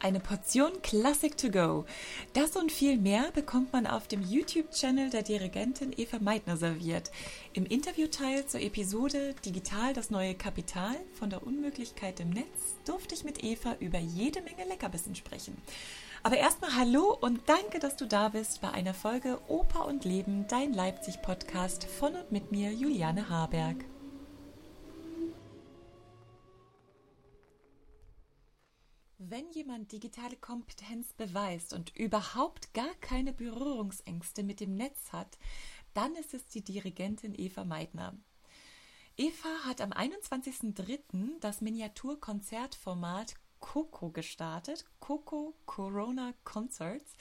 Eine Portion Classic to go. Das und viel mehr bekommt man auf dem YouTube-Channel der Dirigentin Eva Meitner serviert. Im Interviewteil zur Episode Digital das neue Kapital von der Unmöglichkeit im Netz durfte ich mit Eva über jede Menge Leckerbissen sprechen. Aber erstmal hallo und danke, dass du da bist bei einer Folge Oper und Leben, dein Leipzig-Podcast von und mit mir, Juliane Haberg. Wenn jemand digitale Kompetenz beweist und überhaupt gar keine Berührungsängste mit dem Netz hat, dann ist es die Dirigentin Eva Meidner. Eva hat am 21.03. das Miniaturkonzertformat Coco gestartet, Coco Corona Concerts,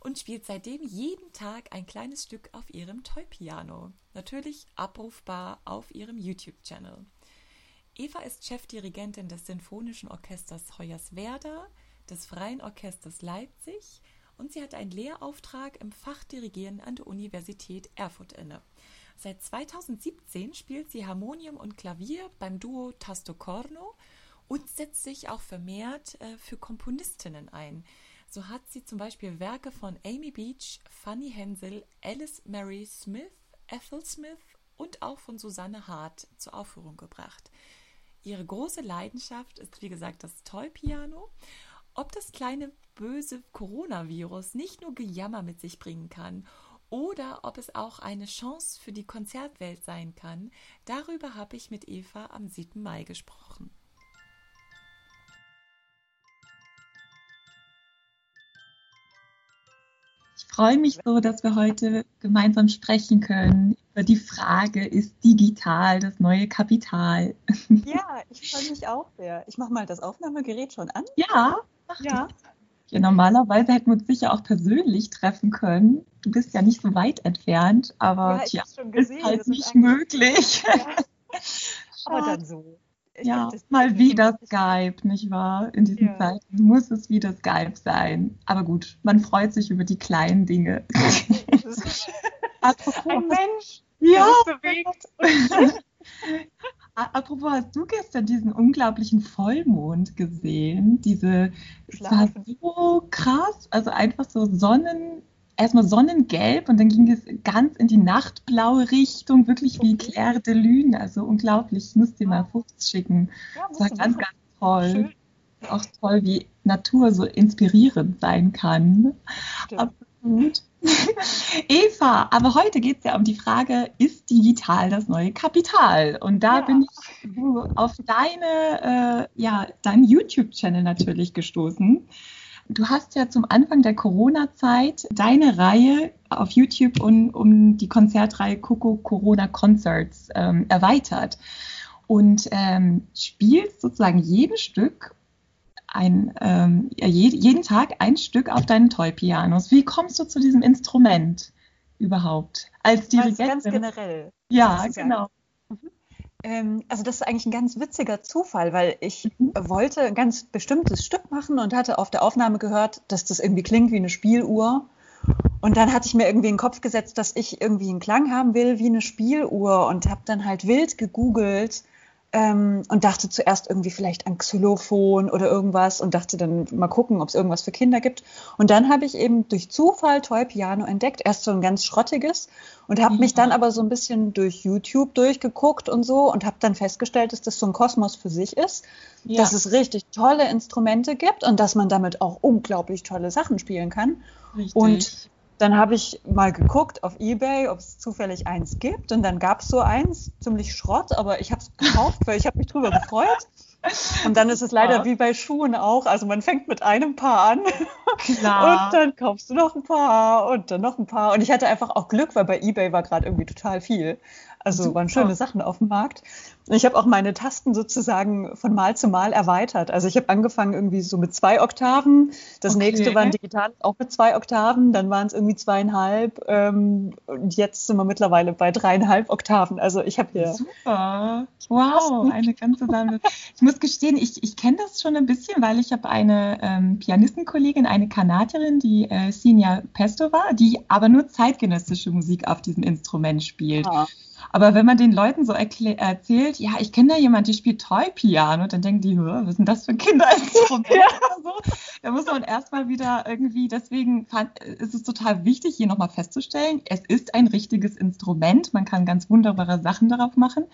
und spielt seitdem jeden Tag ein kleines Stück auf ihrem Toy-Piano. Natürlich abrufbar auf ihrem YouTube-Channel. Eva ist Chefdirigentin des Sinfonischen Orchesters Hoyerswerda, des Freien Orchesters Leipzig und sie hat einen Lehrauftrag im Fach Dirigieren an der Universität Erfurt inne. Seit 2017 spielt sie Harmonium und Klavier beim Duo Tasto Corno und setzt sich auch vermehrt äh, für Komponistinnen ein. So hat sie zum Beispiel Werke von Amy Beach, Fanny Hensel, Alice Mary Smith, Ethel Smith und auch von Susanne Hart zur Aufführung gebracht. Ihre große Leidenschaft ist, wie gesagt, das Toy-Piano. Ob das kleine böse Coronavirus nicht nur Gejammer mit sich bringen kann oder ob es auch eine Chance für die Konzertwelt sein kann, darüber habe ich mit Eva am 7. Mai gesprochen. Ich freue mich so, dass wir heute gemeinsam sprechen können die Frage, ist digital das neue Kapital? Ja, ich freue mich auch sehr. Ich mache mal das Aufnahmegerät schon an. Ja, ja. ja. Normalerweise hätten wir uns sicher auch persönlich treffen können. Du bist ja nicht so weit entfernt, aber ja, tja, gesehen, ist halt nicht ist möglich. Ja. aber dann so. Ich ja, mal wieder Skype, nicht wahr? In diesen ja. Zeiten muss es wieder Skype sein. Aber gut, man freut sich über die kleinen Dinge. Apropos, Ein Mensch, ja. bewegt. Apropos, hast du gestern diesen unglaublichen Vollmond gesehen? Diese, es war so krass, also einfach so Sonnen, erstmal sonnengelb und dann ging es ganz in die nachtblaue Richtung, wirklich wie Claire de Lune, also unglaublich. Ich muss dir mal Fotos schicken. Ja, das war ganz, ganz toll. Schön. Auch toll, wie Natur so inspirierend sein kann. Absolut. Eva, aber heute geht es ja um die Frage, ist digital das neue Kapital? Und da ja. bin ich auf deine, äh, ja, deinen YouTube-Channel natürlich gestoßen. Du hast ja zum Anfang der Corona-Zeit deine Reihe auf YouTube um, um die Konzertreihe Coco Corona Concerts ähm, erweitert und ähm, spielst sozusagen jedes Stück ein, ähm, jeden Tag ein Stück auf deinen Toy-Pianos. Wie kommst du zu diesem Instrument überhaupt als Dirigentin? Ganz generell. Ja, genau. Mhm. Ähm, also das ist eigentlich ein ganz witziger Zufall, weil ich mhm. wollte ein ganz bestimmtes Stück machen und hatte auf der Aufnahme gehört, dass das irgendwie klingt wie eine Spieluhr. Und dann hatte ich mir irgendwie in den Kopf gesetzt, dass ich irgendwie einen Klang haben will wie eine Spieluhr und habe dann halt wild gegoogelt ähm, und dachte zuerst irgendwie vielleicht an Xylophon oder irgendwas und dachte dann mal gucken, ob es irgendwas für Kinder gibt. Und dann habe ich eben durch Zufall Toy Piano entdeckt, erst so ein ganz schrottiges und habe ja. mich dann aber so ein bisschen durch YouTube durchgeguckt und so und habe dann festgestellt, dass das so ein Kosmos für sich ist, ja. dass es richtig tolle Instrumente gibt und dass man damit auch unglaublich tolle Sachen spielen kann. Richtig. Und dann habe ich mal geguckt auf Ebay, ob es zufällig eins gibt. Und dann gab es so eins, ziemlich Schrott, aber ich habe es gekauft, weil ich habe mich drüber gefreut. Und dann ist es leider ja. wie bei Schuhen auch. Also man fängt mit einem Paar an Klar. und dann kaufst du noch ein Paar und dann noch ein Paar. Und ich hatte einfach auch Glück, weil bei eBay war gerade irgendwie total viel. Also Super. waren schöne Sachen auf dem Markt. Ich habe auch meine Tasten sozusagen von Mal zu Mal erweitert. Also ich habe angefangen irgendwie so mit zwei Oktaven. Das okay. nächste war ein digitales auch mit zwei Oktaven. Dann waren es irgendwie zweieinhalb. Ähm, und jetzt sind wir mittlerweile bei dreieinhalb Oktaven. Also ich habe hier. Super. Wow, eine ganze Sammlung. ich muss gestehen, ich, ich kenne das schon ein bisschen, weil ich habe eine ähm, Pianistenkollegin, eine Kanadierin, die äh, Sinja Pestova, die aber nur zeitgenössische Musik auf diesem Instrument spielt. Ja. Aber wenn man den Leuten so erzählt, ja, ich kenne da jemand, die spielt Toy-Piano, dann denken die, was sind das für Kinderinstrumente ja. oder so? Da muss man erstmal wieder irgendwie, deswegen fand, ist es total wichtig, hier nochmal festzustellen, es ist ein richtiges Instrument, man kann ganz wunderbare Sachen darauf machen.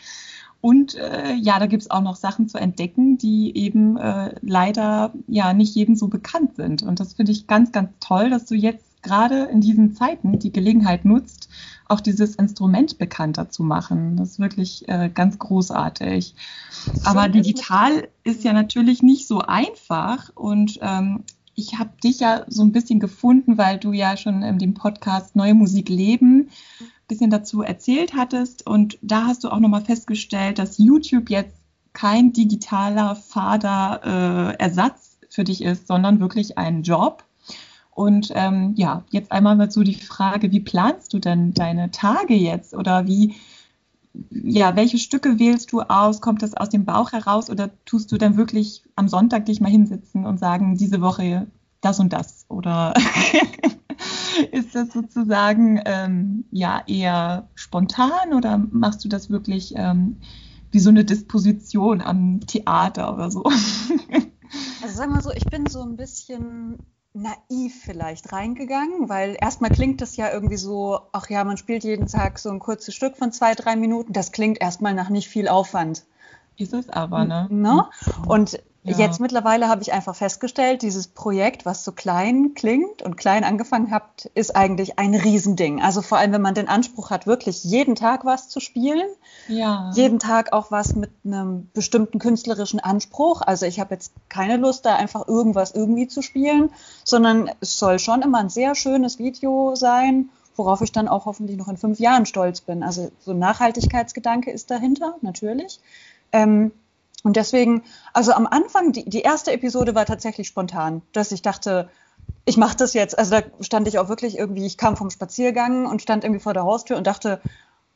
Und äh, ja, da gibt es auch noch Sachen zu entdecken, die eben äh, leider ja nicht jedem so bekannt sind. Und das finde ich ganz, ganz toll, dass du jetzt gerade in diesen Zeiten die Gelegenheit nutzt, auch dieses Instrument bekannter zu machen. Das ist wirklich äh, ganz großartig. Aber digital ist ja natürlich nicht so einfach und ähm, ich habe dich ja so ein bisschen gefunden, weil du ja schon in dem Podcast Neue Musik leben ein bisschen dazu erzählt hattest und da hast du auch nochmal festgestellt, dass YouTube jetzt kein digitaler Fader äh, Ersatz für dich ist, sondern wirklich ein Job und ähm, ja, jetzt einmal mal so die Frage, wie planst du denn deine Tage jetzt oder wie, ja, welche Stücke wählst du aus? Kommt das aus dem Bauch heraus oder tust du dann wirklich am Sonntag dich mal hinsetzen und sagen, diese Woche das und das? Oder ist das sozusagen ähm, ja eher spontan oder machst du das wirklich ähm, wie so eine Disposition am Theater oder so? also sag mal so, ich bin so ein bisschen naiv vielleicht reingegangen, weil erstmal klingt das ja irgendwie so, ach ja, man spielt jeden Tag so ein kurzes Stück von zwei, drei Minuten. Das klingt erstmal nach nicht viel Aufwand. Ist es aber, ne? ne? Und ja. Jetzt mittlerweile habe ich einfach festgestellt, dieses Projekt, was so klein klingt und klein angefangen hat, ist eigentlich ein Riesending. Also vor allem, wenn man den Anspruch hat, wirklich jeden Tag was zu spielen, ja. jeden Tag auch was mit einem bestimmten künstlerischen Anspruch. Also ich habe jetzt keine Lust, da einfach irgendwas irgendwie zu spielen, sondern es soll schon immer ein sehr schönes Video sein, worauf ich dann auch hoffentlich noch in fünf Jahren stolz bin. Also so ein Nachhaltigkeitsgedanke ist dahinter, natürlich. Ähm, und deswegen, also am Anfang, die, die erste Episode war tatsächlich spontan, dass ich dachte, ich mache das jetzt. Also da stand ich auch wirklich irgendwie, ich kam vom Spaziergang und stand irgendwie vor der Haustür und dachte,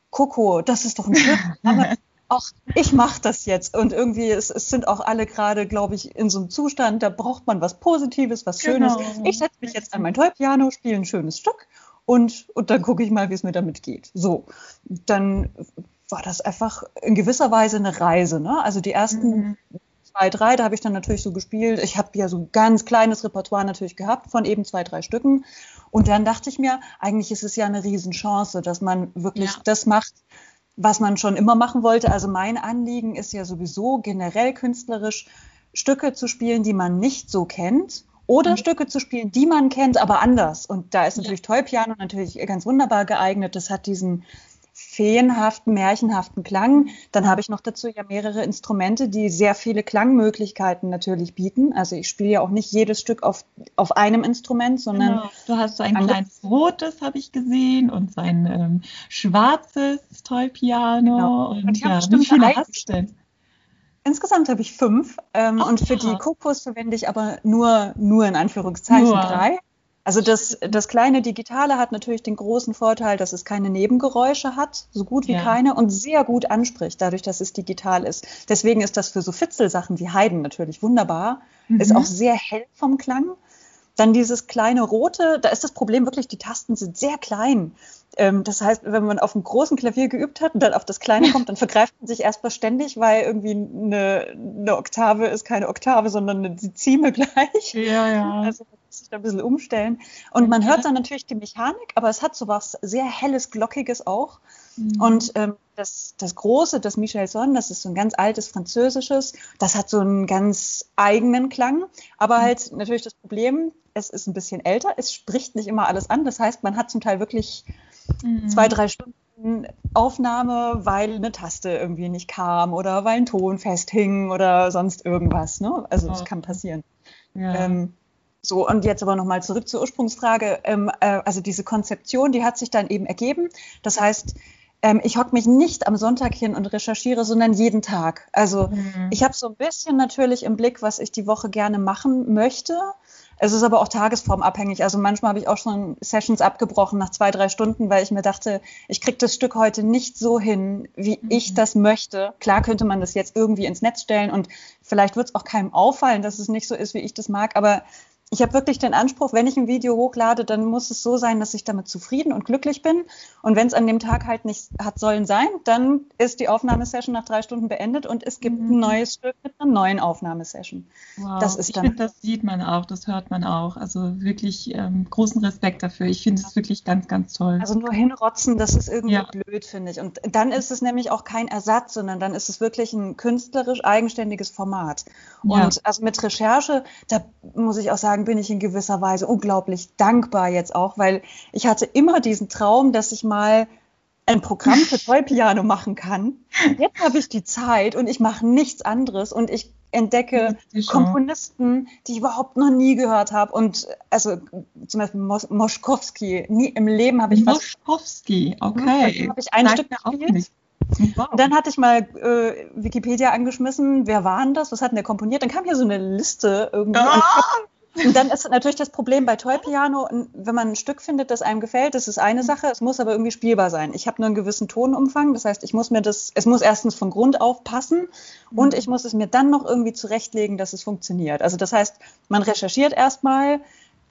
Coco, das ist doch ein Stück. auch ich mache das jetzt. Und irgendwie, es, es sind auch alle gerade, glaube ich, in so einem Zustand, da braucht man was Positives, was Schönes. Genau. Ich setze mich jetzt an mein Toy-Piano, spiele ein schönes Stück und, und dann gucke ich mal, wie es mir damit geht. So, dann war das einfach in gewisser Weise eine Reise. Ne? Also die ersten mhm. zwei, drei, da habe ich dann natürlich so gespielt. Ich habe ja so ein ganz kleines Repertoire natürlich gehabt von eben zwei, drei Stücken. Und dann dachte ich mir, eigentlich ist es ja eine Riesenchance, dass man wirklich ja. das macht, was man schon immer machen wollte. Also mein Anliegen ist ja sowieso generell künstlerisch Stücke zu spielen, die man nicht so kennt oder mhm. Stücke zu spielen, die man kennt, aber anders. Und da ist natürlich ja. Toy-Piano natürlich ganz wunderbar geeignet. Das hat diesen feenhaften, märchenhaften Klang. Dann habe ich noch dazu ja mehrere Instrumente, die sehr viele Klangmöglichkeiten natürlich bieten. Also ich spiele ja auch nicht jedes Stück auf, auf einem Instrument, sondern. Genau. Du hast so ein kleines rotes, habe ich gesehen, und so ein ähm, schwarzes Toy-Piano. Genau. Und, und ja, wie viele hast du denn? Insgesamt habe ich fünf ähm, und für die Kokos verwende ich aber nur, nur in Anführungszeichen nur. drei. Also das, das kleine Digitale hat natürlich den großen Vorteil, dass es keine Nebengeräusche hat, so gut wie ja. keine, und sehr gut anspricht, dadurch, dass es digital ist. Deswegen ist das für so Fitzelsachen wie Heiden natürlich wunderbar. Mhm. Ist auch sehr hell vom Klang. Dann dieses kleine rote, da ist das Problem wirklich, die Tasten sind sehr klein. Ähm, das heißt, wenn man auf einem großen Klavier geübt hat und dann auf das kleine kommt, dann vergreift man sich erstmal ständig, weil irgendwie eine, eine Oktave ist keine Oktave, sondern eine Zieme gleich. Ja, ja. Also sich da ein bisschen umstellen. Und man hört dann natürlich die Mechanik, aber es hat so was sehr helles, glockiges auch. Mhm. Und ähm, das, das Große, das Michel Son, das ist so ein ganz altes Französisches, das hat so einen ganz eigenen Klang, aber mhm. halt natürlich das Problem, es ist ein bisschen älter, es spricht nicht immer alles an. Das heißt, man hat zum Teil wirklich mhm. zwei, drei Stunden Aufnahme, weil eine Taste irgendwie nicht kam oder weil ein Ton festhing oder sonst irgendwas. Ne? Also das kann passieren. Ja. Ähm, so, und jetzt aber nochmal zurück zur Ursprungsfrage. Ähm, äh, also diese Konzeption, die hat sich dann eben ergeben. Das heißt, ähm, ich hocke mich nicht am Sonntag hin und recherchiere, sondern jeden Tag. Also mhm. ich habe so ein bisschen natürlich im Blick, was ich die Woche gerne machen möchte. Es ist aber auch tagesformabhängig. Also manchmal habe ich auch schon Sessions abgebrochen nach zwei, drei Stunden, weil ich mir dachte, ich kriege das Stück heute nicht so hin, wie mhm. ich das möchte. Klar könnte man das jetzt irgendwie ins Netz stellen und vielleicht wird es auch keinem auffallen, dass es nicht so ist, wie ich das mag, aber ich habe wirklich den Anspruch, wenn ich ein Video hochlade, dann muss es so sein, dass ich damit zufrieden und glücklich bin. Und wenn es an dem Tag halt nicht hat sollen sein, dann ist die Aufnahmesession nach drei Stunden beendet und es gibt mhm. ein neues Stück mit einer neuen Aufnahmesession. Wow. Das ist ich finde, das sieht man auch, das hört man auch. Also wirklich ähm, großen Respekt dafür. Ich finde es wirklich ganz, ganz toll. Also nur hinrotzen, das ist irgendwie ja. blöd, finde ich. Und dann ist es nämlich auch kein Ersatz, sondern dann ist es wirklich ein künstlerisch eigenständiges Format. Und ja. also mit Recherche, da muss ich auch sagen, bin ich in gewisser Weise unglaublich dankbar jetzt auch, weil ich hatte immer diesen Traum, dass ich mal ein Programm für Toy-Piano machen kann. Jetzt habe ich die Zeit und ich mache nichts anderes und ich entdecke Komponisten, die ich überhaupt noch nie gehört habe. Und also zum Beispiel Mos Moschkowski. Nie im Leben habe ich Moschkowski, okay. Habe ich ein Stück gespielt. Wow. Und dann hatte ich mal äh, Wikipedia angeschmissen, wer war denn das, was hat denn der komponiert? Dann kam hier so eine Liste irgendwie. Ah! Und dann ist natürlich das Problem bei Toy Piano, wenn man ein Stück findet, das einem gefällt, das ist eine Sache, es muss aber irgendwie spielbar sein. Ich habe nur einen gewissen Tonumfang, das heißt, ich muss mir das, es muss erstens von Grund auf passen und ich muss es mir dann noch irgendwie zurechtlegen, dass es funktioniert. Also das heißt, man recherchiert erstmal,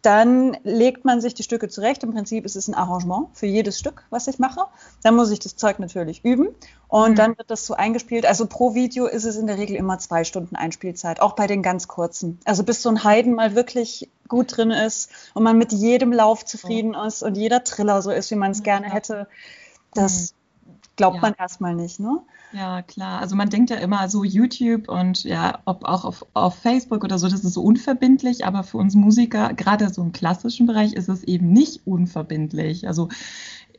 dann legt man sich die Stücke zurecht. Im Prinzip ist es ein Arrangement für jedes Stück, was ich mache. Dann muss ich das Zeug natürlich üben und mhm. dann wird das so eingespielt. Also pro Video ist es in der Regel immer zwei Stunden Einspielzeit, auch bei den ganz kurzen. Also bis so ein Heiden mal wirklich gut drin ist und man mit jedem Lauf zufrieden ist und jeder Triller so ist, wie man es gerne hätte, das mhm. Glaubt ja. man erstmal nicht, ne? Ja, klar. Also man denkt ja immer so YouTube und ja, ob auch auf, auf Facebook oder so, das ist so unverbindlich, aber für uns Musiker, gerade so im klassischen Bereich, ist es eben nicht unverbindlich. Also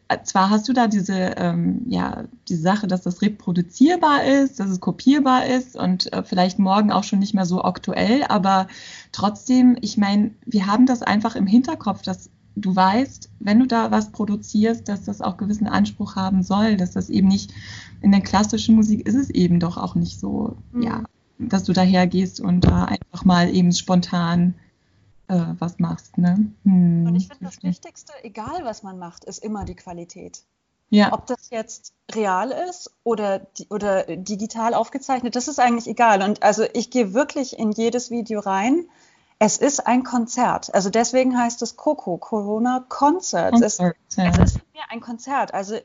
äh, zwar hast du da diese, ähm, ja, die Sache, dass das reproduzierbar ist, dass es kopierbar ist und äh, vielleicht morgen auch schon nicht mehr so aktuell, aber trotzdem, ich meine, wir haben das einfach im Hinterkopf, dass du weißt, wenn du da was produzierst, dass das auch gewissen Anspruch haben soll, dass das eben nicht in der klassischen Musik ist es eben doch auch nicht so, mhm. ja, dass du dahergehst und da einfach mal eben spontan äh, was machst. Ne? Hm, und ich finde, das Wichtigste, egal was man macht, ist immer die Qualität. Ja. Ob das jetzt real ist oder, oder digital aufgezeichnet, das ist eigentlich egal. Und also ich gehe wirklich in jedes Video rein es ist ein Konzert. Also deswegen heißt es Coco, Corona Concert. Es, ja. es ist mir ein Konzert. Also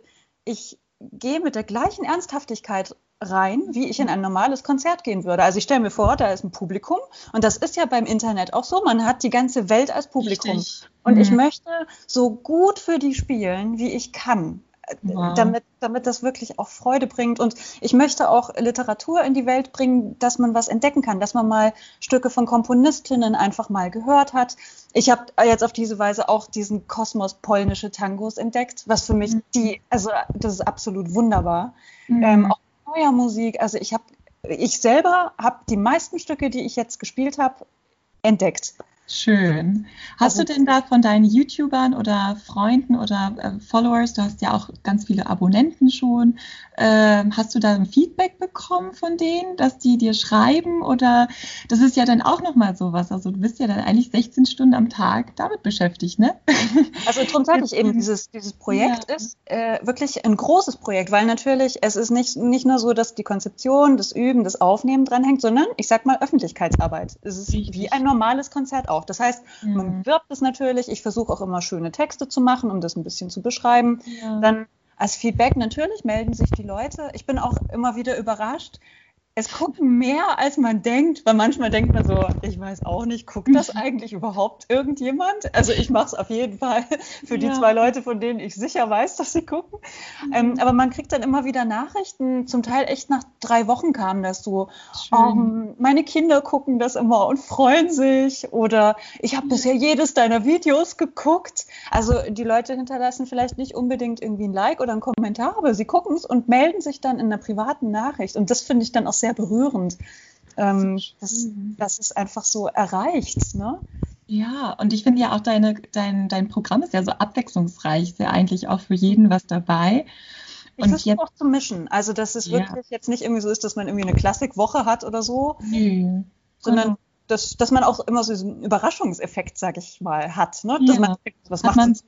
ich gehe mit der gleichen Ernsthaftigkeit rein, wie ich in ein normales Konzert gehen würde. Also ich stelle mir vor, da ist ein Publikum und das ist ja beim Internet auch so. Man hat die ganze Welt als Publikum. Richtig. Und mhm. ich möchte so gut für die spielen, wie ich kann wow. damit, damit das wirklich auch Freude bringt. Und ich möchte auch Literatur in die Welt bringen, dass man was entdecken kann, dass man mal Stücke von Komponistinnen einfach mal gehört hat. Ich habe jetzt auf diese Weise auch diesen Kosmos polnische Tangos entdeckt, was für mich mhm. die, also das ist absolut wunderbar. Mhm. Ähm, auch neuer Musik, also ich habe, ich selber habe die meisten Stücke, die ich jetzt gespielt habe, entdeckt. Schön. Hast also, du denn da von deinen YouTubern oder Freunden oder äh, Followers, du hast ja auch ganz viele Abonnenten schon, äh, hast du da ein Feedback bekommen von denen, dass die dir schreiben oder das ist ja dann auch nochmal sowas, also du bist ja dann eigentlich 16 Stunden am Tag damit beschäftigt, ne? Also darum sage ich eben, dieses, dieses Projekt ja. ist äh, wirklich ein großes Projekt, weil natürlich es ist nicht, nicht nur so, dass die Konzeption, das Üben, das Aufnehmen dranhängt, sondern ich sag mal Öffentlichkeitsarbeit. Es ist Richtig. wie ein normales Konzert auch auch. Das heißt, mhm. man wirbt es natürlich. Ich versuche auch immer schöne Texte zu machen, um das ein bisschen zu beschreiben. Ja. Dann als Feedback natürlich melden sich die Leute. Ich bin auch immer wieder überrascht, es gucken mehr, als man denkt, weil manchmal denkt man so, ich weiß auch nicht, guckt das eigentlich überhaupt irgendjemand? Also ich mache es auf jeden Fall für die ja. zwei Leute, von denen ich sicher weiß, dass sie gucken. Mhm. Ähm, aber man kriegt dann immer wieder Nachrichten, zum Teil echt nach drei Wochen kam das so, ähm, meine Kinder gucken das immer und freuen sich oder ich habe bisher jedes deiner Videos geguckt. Also die Leute hinterlassen vielleicht nicht unbedingt irgendwie ein Like oder einen Kommentar, aber sie gucken es und melden sich dann in einer privaten Nachricht und das finde ich dann auch sehr sehr berührend, ähm, dass, dass es einfach so erreicht. Ne? Ja, und ich finde ja auch deine, dein, dein Programm ist ja so abwechslungsreich, ist ja eigentlich auch für jeden was dabei. Ich versuche auch zu mischen. Also, dass es ja. wirklich jetzt nicht irgendwie so ist, dass man irgendwie eine Klassikwoche hat oder so, nee. sondern genau. dass, dass man auch immer so diesen Überraschungseffekt, sag ich mal, hat. Ne? Dass ja. man denkt, was hat macht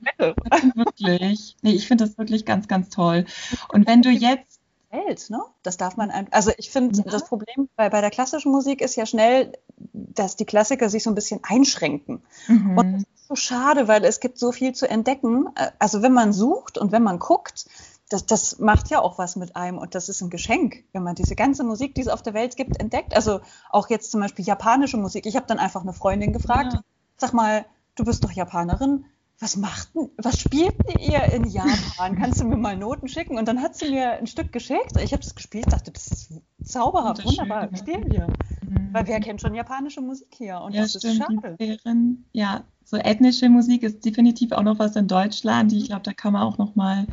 man Wirklich. Nee, ich finde das wirklich ganz, ganz toll. Und wenn du jetzt Welt, ne? Das darf man einfach. Also ich finde, ja. das Problem bei, bei der klassischen Musik ist ja schnell, dass die Klassiker sich so ein bisschen einschränken. Mhm. Und das ist so schade, weil es gibt so viel zu entdecken. Also wenn man sucht und wenn man guckt, das, das macht ja auch was mit einem und das ist ein Geschenk, wenn man diese ganze Musik, die es auf der Welt gibt, entdeckt. Also auch jetzt zum Beispiel japanische Musik. Ich habe dann einfach eine Freundin gefragt, ja. sag mal, du bist doch Japanerin, was macht was spielt ihr in Japan? Kannst du mir mal Noten schicken? Und dann hat sie mir ein Stück geschickt. Ich habe das gespielt, dachte, das ist zauberhaft, wunderbar, spielen wir. Mhm. Weil wer kennt schon japanische Musik hier? Und ja, das stimmt, ist schade. Wären, ja, so ethnische Musik ist definitiv auch noch was in Deutschland. Ich glaube, da kann man auch noch mal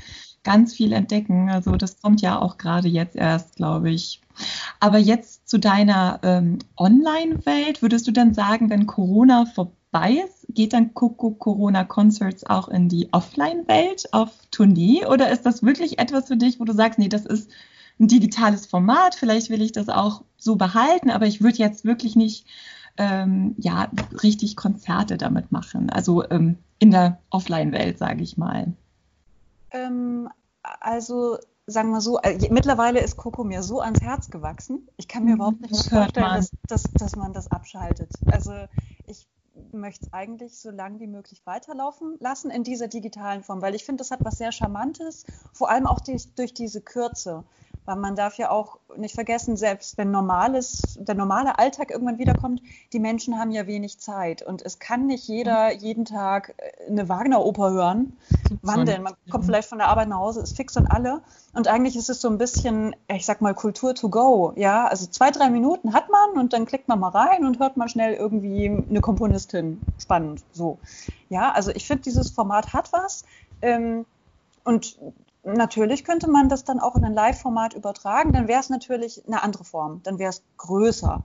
ganz viel entdecken. Also das kommt ja auch gerade jetzt erst, glaube ich. Aber jetzt zu deiner ähm, Online-Welt, würdest du dann sagen, wenn Corona vorbei ist, geht dann Coco Corona Concerts auch in die Offline-Welt auf Tournee? Oder ist das wirklich etwas für dich, wo du sagst, nee, das ist ein digitales Format, vielleicht will ich das auch so behalten, aber ich würde jetzt wirklich nicht ähm, ja, richtig Konzerte damit machen. Also ähm, in der Offline-Welt, sage ich mal. Ähm, also sagen wir so, äh, mittlerweile ist Coco mir so ans Herz gewachsen. Ich kann mir mhm, überhaupt nicht vorstellen, dass, dass, dass man das abschaltet. Also ich möchte es eigentlich so lange wie möglich weiterlaufen lassen in dieser digitalen Form, weil ich finde, das hat was sehr Charmantes, vor allem auch durch, durch diese Kürze. Weil man darf ja auch nicht vergessen, selbst wenn normales, der normale Alltag irgendwann wiederkommt, die Menschen haben ja wenig Zeit. Und es kann nicht jeder jeden Tag äh, eine Wagner-Oper hören. Wann denn? Man kommt vielleicht von der Arbeit nach Hause, ist fix und alle. Und eigentlich ist es so ein bisschen, ich sag mal, Kultur to go. Ja, also zwei, drei Minuten hat man und dann klickt man mal rein und hört mal schnell irgendwie eine Komponistin. Spannend. So. Ja, also ich finde, dieses Format hat was. Ähm, und natürlich könnte man das dann auch in ein Live-Format übertragen, dann wäre es natürlich eine andere Form, dann wäre es größer.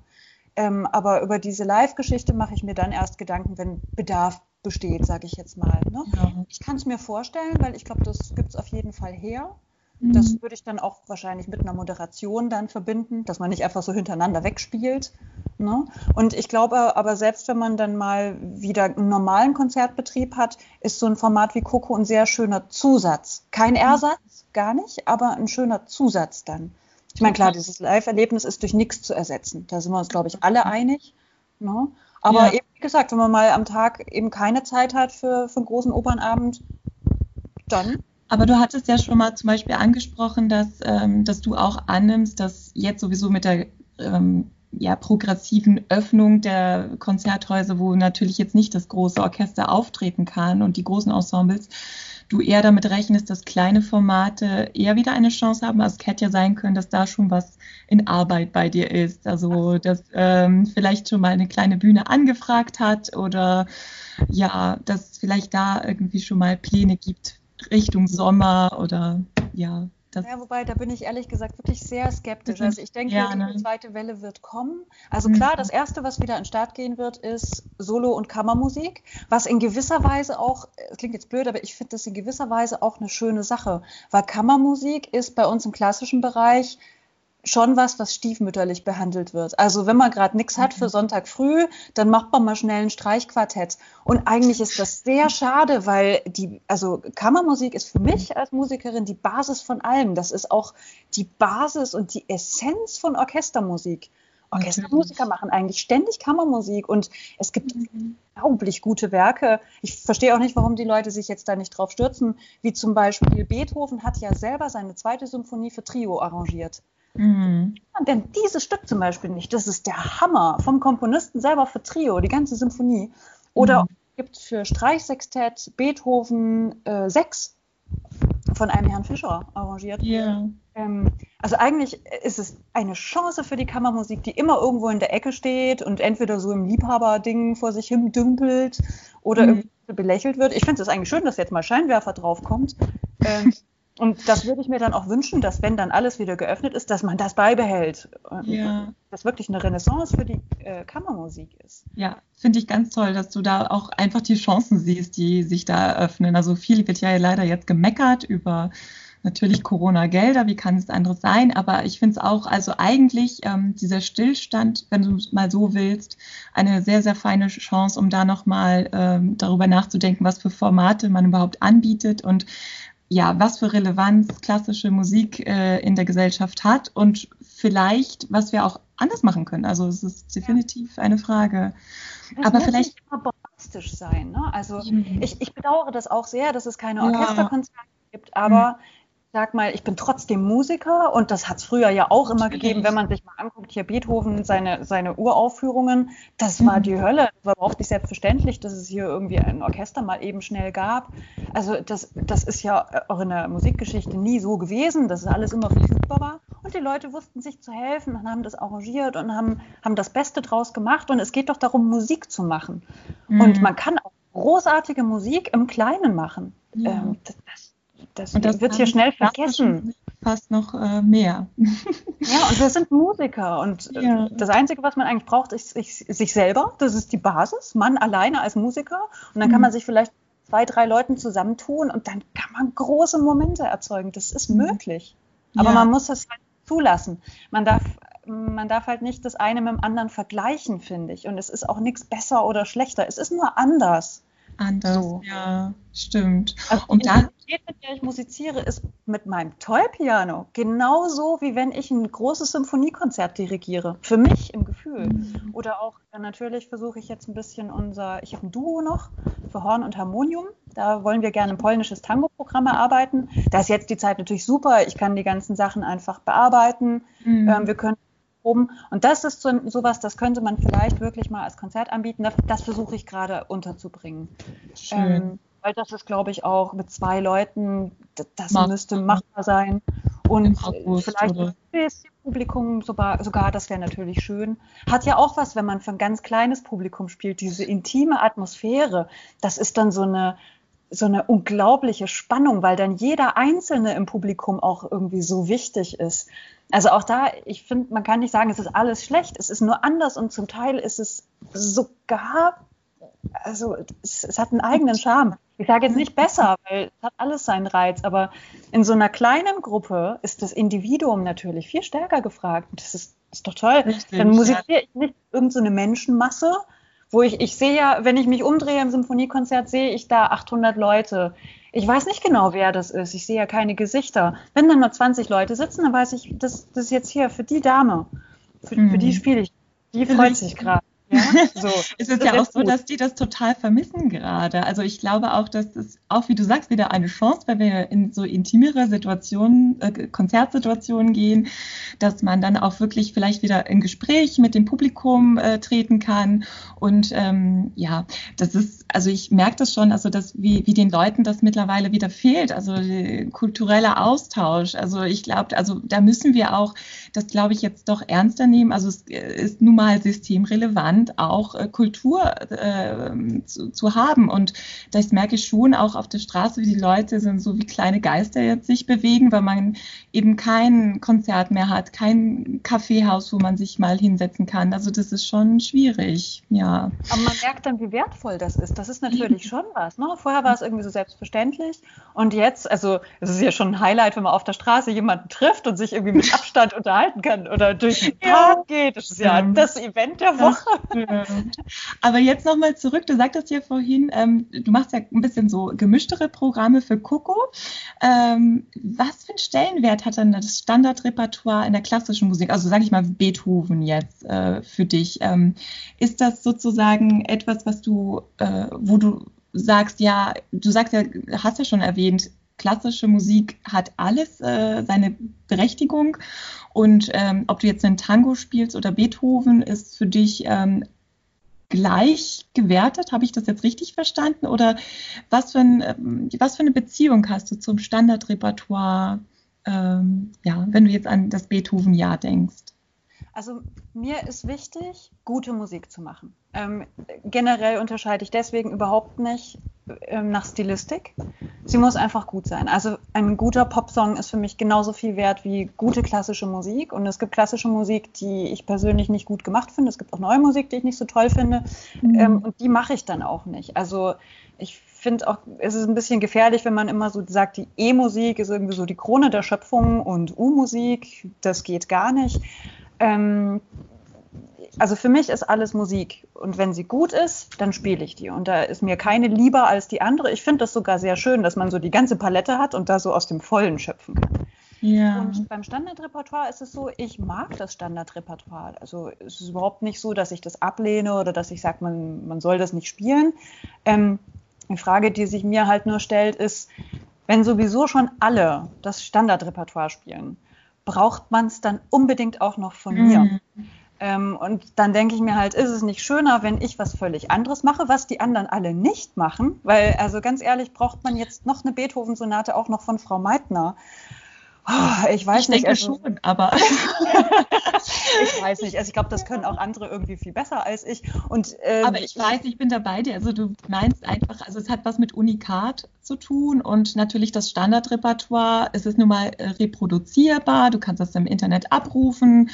Ähm, aber über diese Live-Geschichte mache ich mir dann erst Gedanken, wenn Bedarf besteht, sage ich jetzt mal. Ne? Ja. Ich kann es mir vorstellen, weil ich glaube, das gibt es auf jeden Fall her. Das mhm. würde ich dann auch wahrscheinlich mit einer Moderation dann verbinden, dass man nicht einfach so hintereinander wegspielt. Ne? Und ich glaube aber, selbst wenn man dann mal wieder einen normalen Konzertbetrieb hat, ist so ein Format wie Coco ein sehr schöner Zusatz. Kein Ersatz, gar nicht, aber ein schöner Zusatz dann. Ich meine, klar, dieses Live-Erlebnis ist durch nichts zu ersetzen. Da sind wir uns, glaube ich, alle einig. Ne? Aber ja. eben, wie gesagt, wenn man mal am Tag eben keine Zeit hat für, für einen großen Opernabend, dann aber du hattest ja schon mal zum Beispiel angesprochen, dass, ähm, dass du auch annimmst, dass jetzt sowieso mit der ähm, ja, progressiven Öffnung der Konzerthäuser, wo natürlich jetzt nicht das große Orchester auftreten kann und die großen Ensembles, du eher damit rechnest, dass kleine Formate eher wieder eine Chance haben. Also es hätte ja sein können, dass da schon was in Arbeit bei dir ist. Also dass ähm, vielleicht schon mal eine kleine Bühne angefragt hat oder ja, dass vielleicht da irgendwie schon mal Pläne gibt Richtung Sommer oder ja. Ja, wobei, da bin ich ehrlich gesagt wirklich sehr skeptisch. Also ich denke, ja, die zweite Welle wird kommen. Also mhm. klar, das Erste, was wieder an den Start gehen wird, ist Solo- und Kammermusik, was in gewisser Weise auch, es klingt jetzt blöd, aber ich finde das in gewisser Weise auch eine schöne Sache, weil Kammermusik ist bei uns im klassischen Bereich schon was, was stiefmütterlich behandelt wird. Also wenn man gerade nichts hat für mhm. Sonntag früh, dann macht man mal schnell ein Streichquartett. Und eigentlich ist das sehr schade, weil die, also Kammermusik ist für mich als Musikerin die Basis von allem. Das ist auch die Basis und die Essenz von Orchestermusik. Orchestermusiker machen eigentlich ständig Kammermusik und es gibt mhm. unglaublich gute Werke. Ich verstehe auch nicht, warum die Leute sich jetzt da nicht drauf stürzen, wie zum Beispiel Beethoven hat ja selber seine zweite Symphonie für Trio arrangiert. Mhm. Denn dieses Stück zum Beispiel nicht, das ist der Hammer vom Komponisten selber für Trio, die ganze Symphonie. Oder mhm. gibt für Streichsextett Beethoven äh, 6 von einem Herrn Fischer arrangiert. Yeah. Ähm, also eigentlich ist es eine Chance für die Kammermusik, die immer irgendwo in der Ecke steht und entweder so im Liebhaberding vor sich hin dümpelt oder mhm. irgendwie belächelt wird. Ich finde es eigentlich schön, dass jetzt mal Scheinwerfer draufkommt. Ähm, Und das würde ich mir dann auch wünschen, dass wenn dann alles wieder geöffnet ist, dass man das beibehält. Ja. Das wirklich eine Renaissance für die äh, Kammermusik ist. Ja, finde ich ganz toll, dass du da auch einfach die Chancen siehst, die sich da eröffnen. Also viel wird ja leider jetzt gemeckert über natürlich Corona-Gelder, wie kann es anderes sein? Aber ich finde es auch, also eigentlich ähm, dieser Stillstand, wenn du es mal so willst, eine sehr, sehr feine Chance, um da nochmal ähm, darüber nachzudenken, was für Formate man überhaupt anbietet und ja, was für Relevanz klassische Musik äh, in der Gesellschaft hat und vielleicht, was wir auch anders machen können. Also es ist definitiv eine Frage. Das Aber vielleicht nicht immer bombastisch sein. Ne? Also mhm. ich, ich bedauere das auch sehr, dass es keine Orchesterkonzerte ja. gibt, aber mhm sag mal, ich bin trotzdem Musiker und das hat es früher ja auch immer gegeben, wenn man sich mal anguckt, hier Beethoven, seine, seine Uraufführungen, das war die Hölle. Das war überhaupt nicht selbstverständlich, dass es hier irgendwie ein Orchester mal eben schnell gab. Also das, das ist ja auch in der Musikgeschichte nie so gewesen, dass es alles immer verfügbar war. Und die Leute wussten sich zu helfen und haben das arrangiert und haben, haben das Beste draus gemacht. Und es geht doch darum, Musik zu machen. Mhm. Und man kann auch großartige Musik im Kleinen machen. Ja. Ähm, das, das, und das wird hier schnell vergessen. Fast noch äh, mehr. Ja, und wir sind Musiker. Und äh, ja. das Einzige, was man eigentlich braucht, ist sich, sich, selber. Das ist die Basis. Man alleine als Musiker. Und dann kann mhm. man sich vielleicht zwei, drei Leuten zusammentun und dann kann man große Momente erzeugen. Das ist mhm. möglich. Aber ja. man muss es halt zulassen. Man darf, man darf halt nicht das eine mit dem anderen vergleichen, finde ich. Und es ist auch nichts besser oder schlechter. Es ist nur anders. Anders, so. ja, stimmt. Also und da, Intensität, mit der ich musiziere, ist mit meinem Toy-Piano genauso, wie wenn ich ein großes Symphoniekonzert dirigiere. Für mich im Gefühl. Mhm. Oder auch, natürlich versuche ich jetzt ein bisschen unser, ich habe ein Duo noch für Horn und Harmonium. Da wollen wir gerne ein polnisches Tango-Programm erarbeiten. Da ist jetzt die Zeit natürlich super. Ich kann die ganzen Sachen einfach bearbeiten. Mhm. Ähm, wir können proben. Und das ist so, sowas, das könnte man vielleicht wirklich mal als Konzert anbieten. Das, das versuche ich gerade unterzubringen. Schön. Ähm, weil das ist, glaube ich, auch mit zwei Leuten, das Mach. müsste machbar sein. Und August, vielleicht oder? das Publikum sogar, sogar das wäre natürlich schön. Hat ja auch was, wenn man für ein ganz kleines Publikum spielt, diese intime Atmosphäre. Das ist dann so eine, so eine unglaubliche Spannung, weil dann jeder Einzelne im Publikum auch irgendwie so wichtig ist. Also auch da, ich finde, man kann nicht sagen, es ist alles schlecht, es ist nur anders und zum Teil ist es sogar, also es, es hat einen eigenen Charme. Ich sage jetzt nicht besser, weil es hat alles seinen Reiz, aber in so einer kleinen Gruppe ist das Individuum natürlich viel stärker gefragt. Das ist, ist doch toll. Richtig, Dann musiziere ich nicht irgendeine so Menschenmasse, wo ich, ich sehe ja, wenn ich mich umdrehe im Symphoniekonzert, sehe ich da 800 Leute. Ich weiß nicht genau, wer das ist. Ich sehe ja keine Gesichter. Wenn dann nur 20 Leute sitzen, dann weiß ich, das, das ist jetzt hier für die Dame. Für, mhm. für die mhm. spiele ich. Die freut sich gerade. Ja, so. es ist ja auch so, gut. dass die das total vermissen gerade. Also ich glaube auch, dass das auch, wie du sagst, wieder eine Chance, weil wir in so intimere Situationen, äh, Konzertsituationen gehen, dass man dann auch wirklich vielleicht wieder in Gespräch mit dem Publikum äh, treten kann. Und ähm, ja, das ist, also ich merke das schon, also dass wie, wie den Leuten das mittlerweile wieder fehlt, also kultureller Austausch. Also ich glaube, also da müssen wir auch, das glaube ich jetzt doch ernster nehmen. Also es äh, ist nun mal systemrelevant auch äh, Kultur äh, zu, zu, haben. Und das merke ich schon auch auf der Straße, wie die Leute sind so wie kleine Geister jetzt sich bewegen, weil man eben kein Konzert mehr hat, kein Kaffeehaus, wo man sich mal hinsetzen kann. Also das ist schon schwierig, ja. Aber man merkt dann, wie wertvoll das ist. Das ist natürlich schon was. Ne? Vorher war es irgendwie so selbstverständlich und jetzt, also es ist ja schon ein Highlight, wenn man auf der Straße jemanden trifft und sich irgendwie mit Abstand unterhalten kann oder durch den Park ja. geht. Das ist ja das Event der Woche. Aber jetzt nochmal zurück, du sagtest ja vorhin, ähm, du machst ja ein bisschen so gemischtere Programme für Coco. Ähm, was für einen Stellenwert hat dann das Standardrepertoire in der klassischen Musik, also sage ich mal Beethoven jetzt äh, für dich? Ähm, ist das sozusagen etwas, was du, äh, wo du sagst, ja, du sagst ja, hast ja schon erwähnt, klassische Musik hat alles äh, seine Berechtigung. Und ähm, ob du jetzt einen Tango spielst oder Beethoven, ist für dich ähm, gleich gewertet. Habe ich das jetzt richtig verstanden? Oder was für, ein, ähm, was für eine Beziehung hast du zum Standardrepertoire, ähm, ja, wenn du jetzt an das Beethoven-Jahr denkst? Also mir ist wichtig, gute Musik zu machen. Ähm, generell unterscheide ich deswegen überhaupt nicht ähm, nach Stilistik. Sie muss einfach gut sein. Also ein guter Popsong ist für mich genauso viel wert wie gute klassische Musik. Und es gibt klassische Musik, die ich persönlich nicht gut gemacht finde. Es gibt auch neue Musik, die ich nicht so toll finde. Mhm. Ähm, und die mache ich dann auch nicht. Also ich finde auch, es ist ein bisschen gefährlich, wenn man immer so sagt, die E-Musik ist irgendwie so die Krone der Schöpfung und U-Musik, das geht gar nicht. Ähm, also für mich ist alles Musik. Und wenn sie gut ist, dann spiele ich die. Und da ist mir keine lieber als die andere. Ich finde das sogar sehr schön, dass man so die ganze Palette hat und da so aus dem Vollen schöpfen kann. Ja. Und beim Standardrepertoire ist es so, ich mag das Standardrepertoire. Also es ist überhaupt nicht so, dass ich das ablehne oder dass ich sage, man, man soll das nicht spielen. Ähm, die Frage, die sich mir halt nur stellt, ist, wenn sowieso schon alle das Standardrepertoire spielen, braucht man es dann unbedingt auch noch von mhm. mir? Ähm, und dann denke ich mir halt, ist es nicht schöner, wenn ich was völlig anderes mache, was die anderen alle nicht machen? Weil, also ganz ehrlich, braucht man jetzt noch eine Beethoven-Sonate auch noch von Frau Meitner. Oh, ich weiß ich nicht. Denke also, schon, aber ich weiß nicht. Also ich glaube, das können auch andere irgendwie viel besser als ich. Und, ähm, aber ich weiß, ich bin dabei dir. Also du meinst einfach, also es hat was mit Unikat zu tun und natürlich das Standardrepertoire. Es ist nun mal äh, reproduzierbar. Du kannst das im Internet abrufen.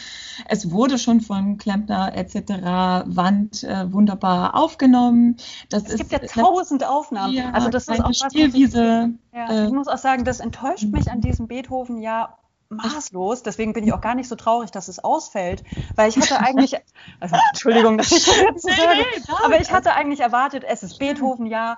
Es wurde schon von Klempner etc. Wand äh, wunderbar aufgenommen. Das es gibt ja tausend Aufnahmen. Ja, also das ist auch was, Spielwiese. Ja, äh, ich muss auch sagen, das enttäuscht mich an diesem Beethoven ja maßlos. Deswegen bin ich auch gar nicht so traurig, dass es ausfällt, weil ich hatte eigentlich, also, Entschuldigung, dass ich das jetzt so sage, aber ich hatte eigentlich erwartet, es ist Beethoven ja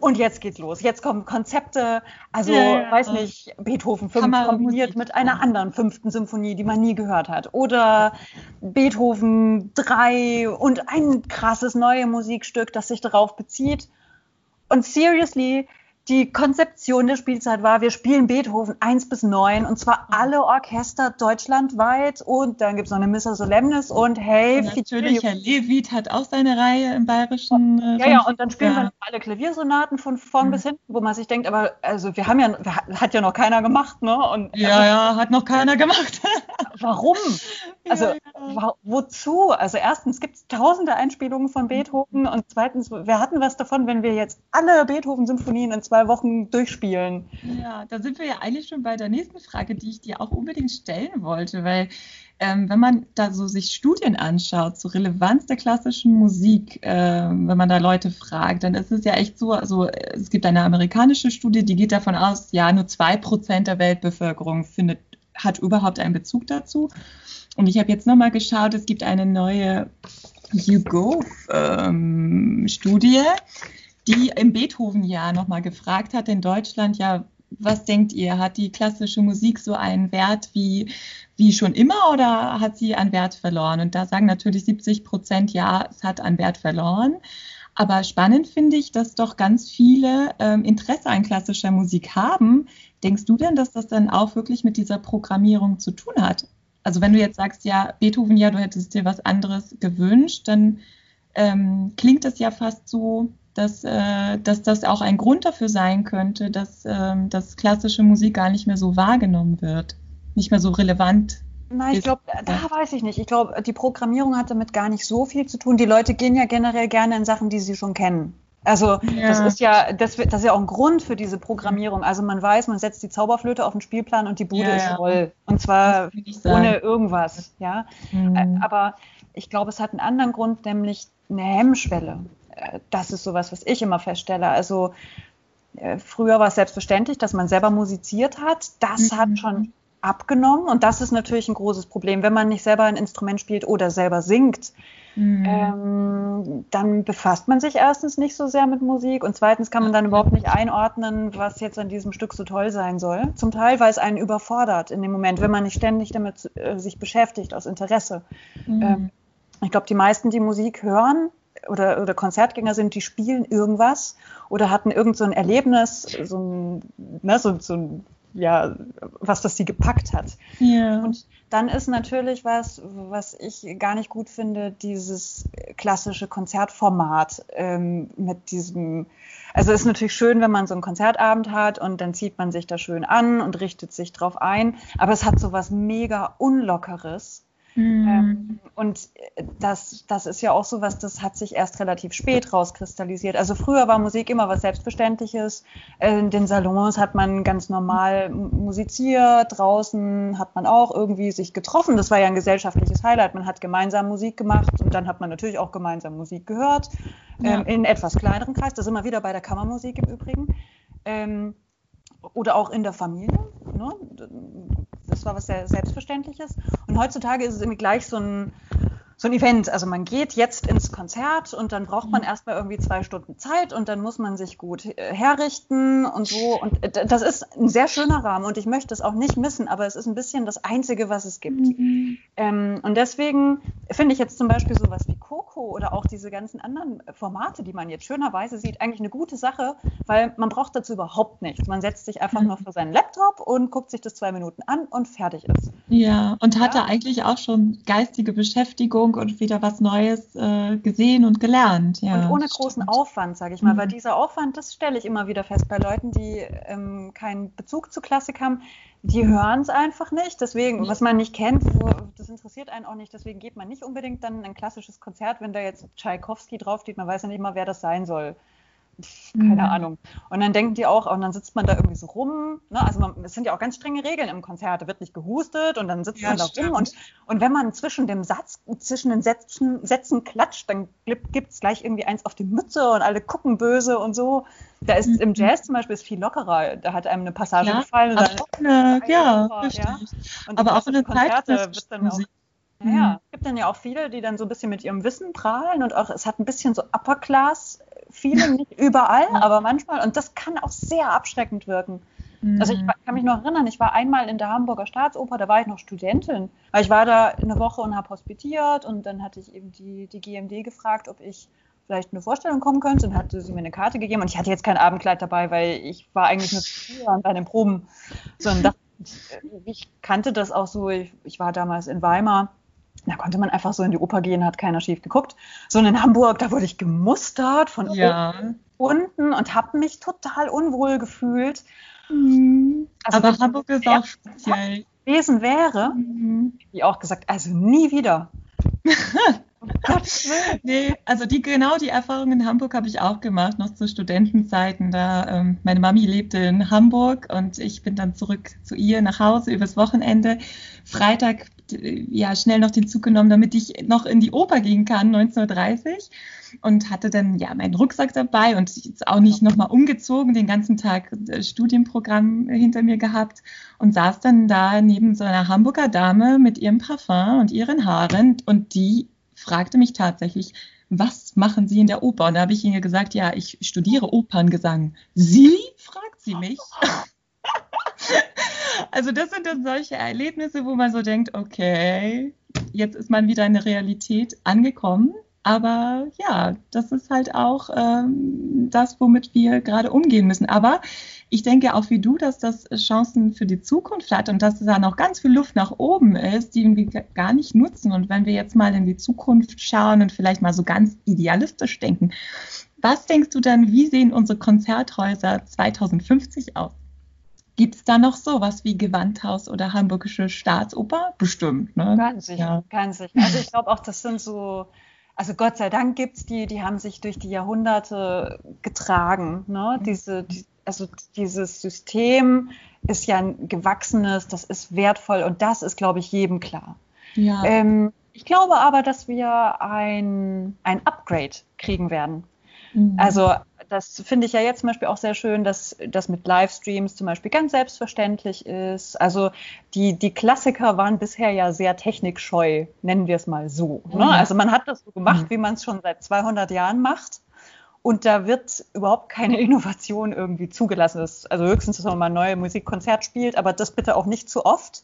und jetzt geht's los. Jetzt kommen Konzepte, also ja, ja. weiß nicht, Beethoven 5 kombiniert mit einer anderen fünften Symphonie, die man nie gehört hat. Oder Beethoven 3 und ein krasses neues Musikstück, das sich darauf bezieht. Und seriously, die Konzeption der Spielzeit war, wir spielen Beethoven 1 bis 9 und zwar alle Orchester deutschlandweit und dann gibt es noch eine Missa Solemnis und hey, und natürlich, Herr Levit hat auch seine Reihe im bayerischen. Äh, ja, ja, und dann spielen ja. wir alle Klaviersonaten von vorn mhm. bis hinten, wo man sich denkt, aber also wir haben ja, hat ja noch keiner gemacht, ne? Und, ja, ja, hat noch keiner gemacht. warum? Also ja, ja. wozu? Also erstens gibt es tausende Einspielungen von Beethoven und zweitens, wir hatten was davon, wenn wir jetzt alle Beethoven-Symphonien in zwei zwei Wochen durchspielen. Ja, da sind wir ja eigentlich schon bei der nächsten Frage, die ich dir auch unbedingt stellen wollte, weil ähm, wenn man da so sich Studien anschaut zur Relevanz der klassischen Musik, äh, wenn man da Leute fragt, dann ist es ja echt so, also es gibt eine amerikanische Studie, die geht davon aus, ja, nur zwei Prozent der Weltbevölkerung findet, hat überhaupt einen Bezug dazu. Und ich habe jetzt nochmal geschaut, es gibt eine neue YouGov-Studie, ähm, die im Beethoven-Jahr nochmal gefragt hat in Deutschland, ja, was denkt ihr, hat die klassische Musik so einen Wert wie, wie schon immer oder hat sie an Wert verloren? Und da sagen natürlich 70 Prozent, ja, es hat an Wert verloren. Aber spannend finde ich, dass doch ganz viele ähm, Interesse an klassischer Musik haben. Denkst du denn, dass das dann auch wirklich mit dieser Programmierung zu tun hat? Also wenn du jetzt sagst, ja, Beethoven, ja, du hättest dir was anderes gewünscht, dann ähm, klingt das ja fast so, dass, äh, dass das auch ein Grund dafür sein könnte, dass, ähm, dass klassische Musik gar nicht mehr so wahrgenommen wird, nicht mehr so relevant Nein, ich glaube, da weiß ich nicht. Ich glaube, die Programmierung hat damit gar nicht so viel zu tun. Die Leute gehen ja generell gerne in Sachen, die sie schon kennen. Also ja. das ist ja, das, das, ist ja auch ein Grund für diese Programmierung. Also man weiß, man setzt die Zauberflöte auf den Spielplan und die Bude ja, ist voll. Und zwar ohne irgendwas. Ja. Mhm. Aber ich glaube, es hat einen anderen Grund, nämlich eine Hemmschwelle das ist sowas, was ich immer feststelle. Also äh, früher war es selbstverständlich, dass man selber musiziert hat. Das mhm. hat schon abgenommen und das ist natürlich ein großes Problem. Wenn man nicht selber ein Instrument spielt oder selber singt, mhm. ähm, dann befasst man sich erstens nicht so sehr mit Musik und zweitens kann man dann überhaupt nicht einordnen, was jetzt an diesem Stück so toll sein soll. Zum Teil, weil es einen überfordert in dem Moment, wenn man nicht ständig damit äh, sich beschäftigt aus Interesse. Mhm. Ähm, ich glaube, die meisten, die Musik hören, oder, oder Konzertgänger sind, die spielen irgendwas oder hatten irgend so ein Erlebnis, so ein, ne, so, so ein ja, was das sie gepackt hat. Ja. Und dann ist natürlich was, was ich gar nicht gut finde, dieses klassische Konzertformat ähm, mit diesem, also es ist natürlich schön, wenn man so einen Konzertabend hat und dann zieht man sich da schön an und richtet sich drauf ein, aber es hat so was mega Unlockeres Mhm. Ähm, und das, das ist ja auch so was, das hat sich erst relativ spät rauskristallisiert. Also früher war Musik immer was Selbstverständliches. In den Salons hat man ganz normal musiziert, draußen hat man auch irgendwie sich getroffen. Das war ja ein gesellschaftliches Highlight. Man hat gemeinsam Musik gemacht und dann hat man natürlich auch gemeinsam Musik gehört. Ja. Ähm, in etwas kleineren Kreis. Das ist immer wieder bei der Kammermusik im Übrigen. Ähm, oder auch in der Familie. Ne? Das war was sehr Selbstverständliches. Und heutzutage ist es irgendwie gleich so ein, so ein Event. Also man geht jetzt ins Konzert und dann braucht man mhm. erstmal irgendwie zwei Stunden Zeit und dann muss man sich gut äh, herrichten und so. Und äh, das ist ein sehr schöner Rahmen und ich möchte es auch nicht missen, aber es ist ein bisschen das Einzige, was es gibt. Mhm. Ähm, und deswegen finde ich jetzt zum Beispiel sowas wie Coco oder auch diese ganzen anderen Formate, die man jetzt schönerweise sieht, eigentlich eine gute Sache, weil man braucht dazu überhaupt nichts. Man setzt sich einfach mhm. nur vor seinen Laptop und guckt sich das zwei Minuten an und fertig ist. Ja, und hatte ja. eigentlich auch schon geistige Beschäftigung Bewegung und wieder was Neues äh, gesehen und gelernt. Ja, und ohne großen stimmt. Aufwand, sage ich mal, mhm. weil dieser Aufwand, das stelle ich immer wieder fest bei Leuten, die ähm, keinen Bezug zu Klassik haben, die hören es einfach nicht. Deswegen, was man nicht kennt, so, das interessiert einen auch nicht. Deswegen geht man nicht unbedingt dann ein klassisches Konzert, wenn da jetzt Tschaikowski draufsteht, man weiß ja nicht mal, wer das sein soll keine mhm. Ahnung. Und dann denken die auch, und dann sitzt man da irgendwie so rum. Ne? Also man, es sind ja auch ganz strenge Regeln im Konzert. Da wird nicht gehustet und dann sitzt ja, man da stimmt. rum. Und, und wenn man zwischen dem Satz, zwischen den Sätzen, Sätzen klatscht, dann gibt es gleich irgendwie eins auf die Mütze und alle gucken böse und so. Da ist mhm. im Jazz zum Beispiel ist viel lockerer. Da hat einem eine Passage ja, gefallen. Und dann, ja, richtig. Ja? Und Aber auch in den Konzerte wird dann auch ja, ja, es gibt dann ja auch viele, die dann so ein bisschen mit ihrem Wissen prahlen und auch es hat ein bisschen so Upper Class viele, nicht überall, aber manchmal. Und das kann auch sehr abschreckend wirken. Mhm. Also ich kann mich noch erinnern, ich war einmal in der Hamburger Staatsoper, da war ich noch Studentin. Weil ich war da eine Woche und habe hospitiert und dann hatte ich eben die, die GMD gefragt, ob ich vielleicht eine Vorstellung kommen könnte und hatte sie mir eine Karte gegeben und ich hatte jetzt kein Abendkleid dabei, weil ich war eigentlich nur früher bei den Proben. So, und dachte, ich kannte das auch so, ich, ich war damals in Weimar da konnte man einfach so in die Oper gehen, hat keiner schief geguckt. So in Hamburg, da wurde ich gemustert von ja. unten und habe mich total unwohl gefühlt. Mhm. Also, Aber Hamburg ist auch speziell. gewesen wäre, mhm. wie auch gesagt, also nie wieder. nee, also die genau die Erfahrung in Hamburg habe ich auch gemacht, noch zu Studentenzeiten. Da ähm, meine Mami lebte in Hamburg und ich bin dann zurück zu ihr nach Hause übers Wochenende. Freitag ja schnell noch den Zug genommen, damit ich noch in die Oper gehen kann, 19.30 und hatte dann ja meinen Rucksack dabei und auch nicht nochmal umgezogen, den ganzen Tag äh, Studienprogramm hinter mir gehabt und saß dann da neben so einer Hamburger Dame mit ihrem Parfum und ihren Haaren und die fragte mich tatsächlich, was machen Sie in der Oper? Und da habe ich ihr gesagt, ja, ich studiere Operngesang. Sie? fragt sie mich. Also das sind dann solche Erlebnisse, wo man so denkt, okay, jetzt ist man wieder in der Realität angekommen. Aber ja, das ist halt auch ähm, das, womit wir gerade umgehen müssen. Aber ich denke auch wie du, dass das Chancen für die Zukunft hat und dass da noch ganz viel Luft nach oben ist, die wir gar nicht nutzen. Und wenn wir jetzt mal in die Zukunft schauen und vielleicht mal so ganz idealistisch denken, was denkst du dann, wie sehen unsere Konzerthäuser 2050 aus? Gibt es da noch sowas wie Gewandhaus oder Hamburgische Staatsoper? Bestimmt, ne? Ganz sicher, ja. ganz sicher. Also ich glaube auch, das sind so, also Gott sei Dank gibt es die, die haben sich durch die Jahrhunderte getragen. Ne? Diese, die, also dieses System ist ja ein gewachsenes, das ist wertvoll und das ist, glaube ich, jedem klar. Ja. Ähm, ich glaube aber, dass wir ein, ein Upgrade kriegen werden. Mhm. Also das finde ich ja jetzt zum Beispiel auch sehr schön, dass das mit Livestreams zum Beispiel ganz selbstverständlich ist. Also die, die Klassiker waren bisher ja sehr technikscheu, nennen wir es mal so. Ne? Mhm. Also man hat das so gemacht, mhm. wie man es schon seit 200 Jahren macht. Und da wird überhaupt keine Innovation irgendwie zugelassen. also höchstens, dass man mal neue Musikkonzert spielt, aber das bitte auch nicht zu oft.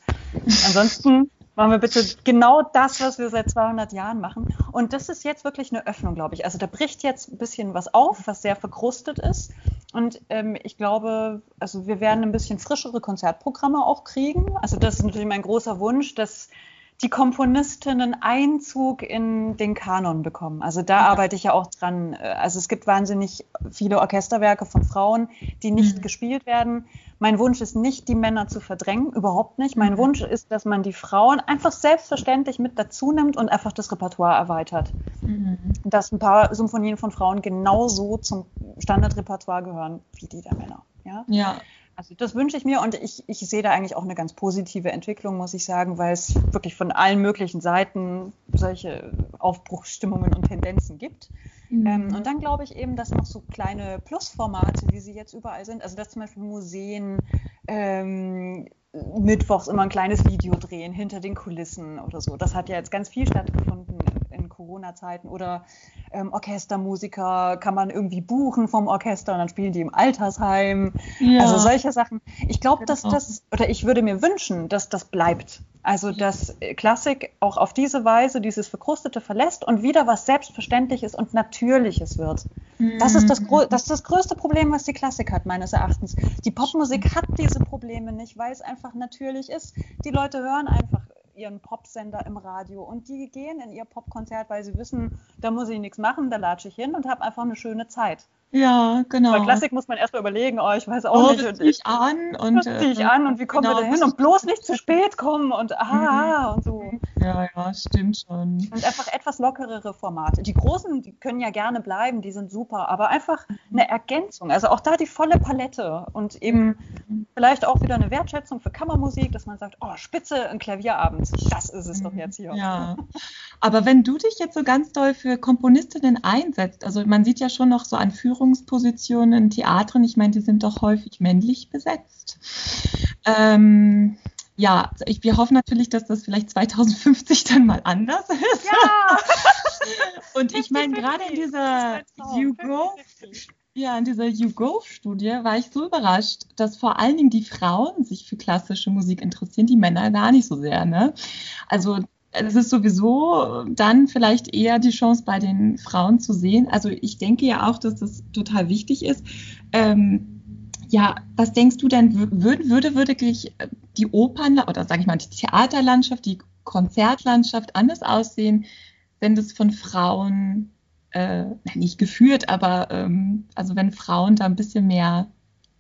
Ansonsten Machen wir bitte genau das, was wir seit 200 Jahren machen. Und das ist jetzt wirklich eine Öffnung, glaube ich. Also da bricht jetzt ein bisschen was auf, was sehr verkrustet ist. Und ähm, ich glaube, also wir werden ein bisschen frischere Konzertprogramme auch kriegen. Also das ist natürlich mein großer Wunsch, dass die Komponistinnen Einzug in den Kanon bekommen. Also da arbeite ich ja auch dran. Also es gibt wahnsinnig viele Orchesterwerke von Frauen, die nicht mhm. gespielt werden. Mein Wunsch ist nicht, die Männer zu verdrängen, überhaupt nicht. Mein mhm. Wunsch ist, dass man die Frauen einfach selbstverständlich mit dazu nimmt und einfach das Repertoire erweitert. Mhm. Dass ein paar Symphonien von Frauen genauso zum Standardrepertoire gehören wie die der Männer. Ja. ja. Also das wünsche ich mir und ich, ich sehe da eigentlich auch eine ganz positive Entwicklung, muss ich sagen, weil es wirklich von allen möglichen Seiten solche Aufbruchsstimmungen und Tendenzen gibt. Mhm. Ähm, und dann glaube ich eben, dass noch so kleine Plusformate, wie sie jetzt überall sind, also dass zum Beispiel Museen ähm, mittwochs immer ein kleines Video drehen hinter den Kulissen oder so. Das hat ja jetzt ganz viel stattgefunden Corona-Zeiten oder ähm, Orchestermusiker kann man irgendwie buchen vom Orchester und dann spielen die im Altersheim. Ja. Also solche Sachen. Ich glaube, dass das, oder ich würde mir wünschen, dass das bleibt. Also, dass Klassik auch auf diese Weise dieses Verkrustete verlässt und wieder was Selbstverständliches und Natürliches wird. Das, ist das, mhm. das ist das größte Problem, was die Klassik hat, meines Erachtens. Die Popmusik hat diese Probleme nicht, weil es einfach natürlich ist. Die Leute hören einfach ihren Popsender im Radio und die gehen in ihr Popkonzert, weil sie wissen, da muss ich nichts machen, da latsche ich hin und habe einfach eine schöne Zeit. Ja, genau. Bei Klassik muss man erstmal überlegen, oh, ich weiß auch oh, nicht. Ziehe ich an und das ich äh, an und wie kommen genau, wir da hin und bloß nicht zu spät kommen und aha mhm. und so. Ja, ja, stimmt schon. Und einfach etwas lockerere Formate. Die großen, die können ja gerne bleiben, die sind super, aber einfach eine Ergänzung. Also auch da die volle Palette und eben mhm. vielleicht auch wieder eine Wertschätzung für Kammermusik, dass man sagt, oh, spitze, ein Klavierabend, das ist es doch mhm. jetzt hier. Ja, aber wenn du dich jetzt so ganz doll für Komponistinnen einsetzt, also man sieht ja schon noch so an Führung Führungspositionen in Theatern, ich meine, die sind doch häufig männlich besetzt. Ähm, ja, ich, wir hoffen natürlich, dass das vielleicht 2050 dann mal anders ist. Ja! Und ich meine, gerade in dieser YouGov, ja, in dieser YouGov-Studie war ich so überrascht, dass vor allen Dingen die Frauen sich für klassische Musik interessieren, die Männer gar nicht so sehr. Ne? Also es ist sowieso dann vielleicht eher die Chance bei den Frauen zu sehen. Also ich denke ja auch, dass das total wichtig ist. Ähm, ja, was denkst du denn, würde, würde wirklich die Opern oder sage ich mal die Theaterlandschaft, die Konzertlandschaft anders aussehen, wenn das von Frauen äh, nicht geführt, aber ähm, also wenn Frauen da ein bisschen mehr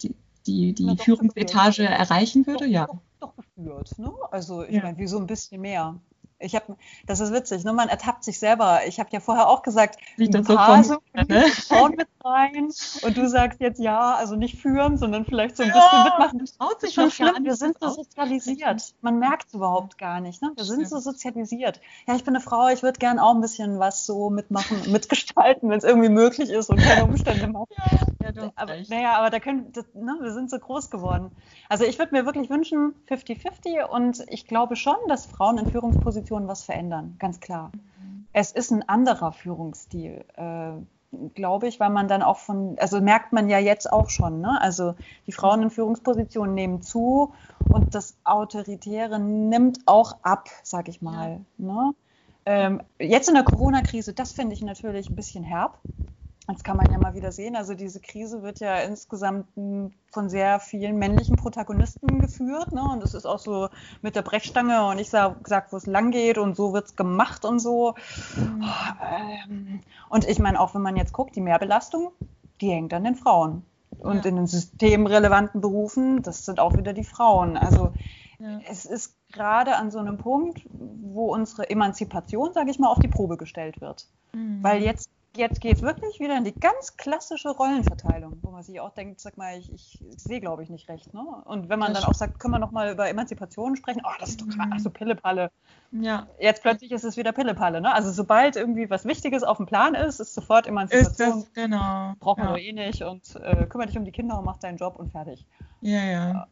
die, die, die Führungsetage erreichen würde, doch, ja. Doch, doch geführt, ne? Also ich ja. meine, wie so ein bisschen mehr. Ich habe, das ist witzig, ne? man ertappt sich selber. Ich habe ja vorher auch gesagt, Wie paar so ne? Frauen mit rein und du sagst jetzt ja, also nicht führen, sondern vielleicht so ein bisschen ja, mitmachen. Das traut sich schon schlimm. Wir sind so sozialisiert. Man merkt es überhaupt gar nicht. Ne? Wir sind so sozialisiert. Ja, ich bin eine Frau, ich würde gern auch ein bisschen was so mitmachen, mitgestalten, wenn es irgendwie möglich ist und keine Umstände machen. Ja, ja, aber, naja, aber da können, das, ne, wir sind so groß geworden. Also ich würde mir wirklich wünschen 50-50 und ich glaube schon, dass Frauen in Führungspositionen was verändern, ganz klar. Mhm. Es ist ein anderer Führungsstil, äh, glaube ich, weil man dann auch von, also merkt man ja jetzt auch schon, ne? also die Frauen in Führungspositionen nehmen zu und das Autoritäre nimmt auch ab, sage ich mal. Ja. Ne? Ähm, jetzt in der Corona-Krise, das finde ich natürlich ein bisschen herb. Das kann man ja mal wieder sehen. Also diese Krise wird ja insgesamt von sehr vielen männlichen Protagonisten geführt. Ne? Und das ist auch so mit der Brechstange und ich sage, sag, wo es lang geht und so wird es gemacht und so. Mhm. Und ich meine, auch wenn man jetzt guckt, die Mehrbelastung, die hängt an den Frauen. Und ja. in den systemrelevanten Berufen, das sind auch wieder die Frauen. Also ja. es ist gerade an so einem Punkt, wo unsere Emanzipation, sage ich mal, auf die Probe gestellt wird. Mhm. Weil jetzt jetzt geht es wirklich wieder in die ganz klassische Rollenverteilung, wo man sich auch denkt, sag mal, ich, ich, sehe, glaube ich, nicht recht. Ne? Und wenn man das dann auch sagt, können wir nochmal über Emanzipation sprechen, oh, das ist doch gerade, mhm. so Pillepalle. Ja. Jetzt plötzlich ist es wieder Pillepalle. Ne? Also sobald irgendwie was Wichtiges auf dem Plan ist, ist sofort Emanzipation. Ist das, genau. Braucht man ja. doch eh nicht und äh, kümmere dich um die Kinder und mach deinen Job und fertig. Ja, ja.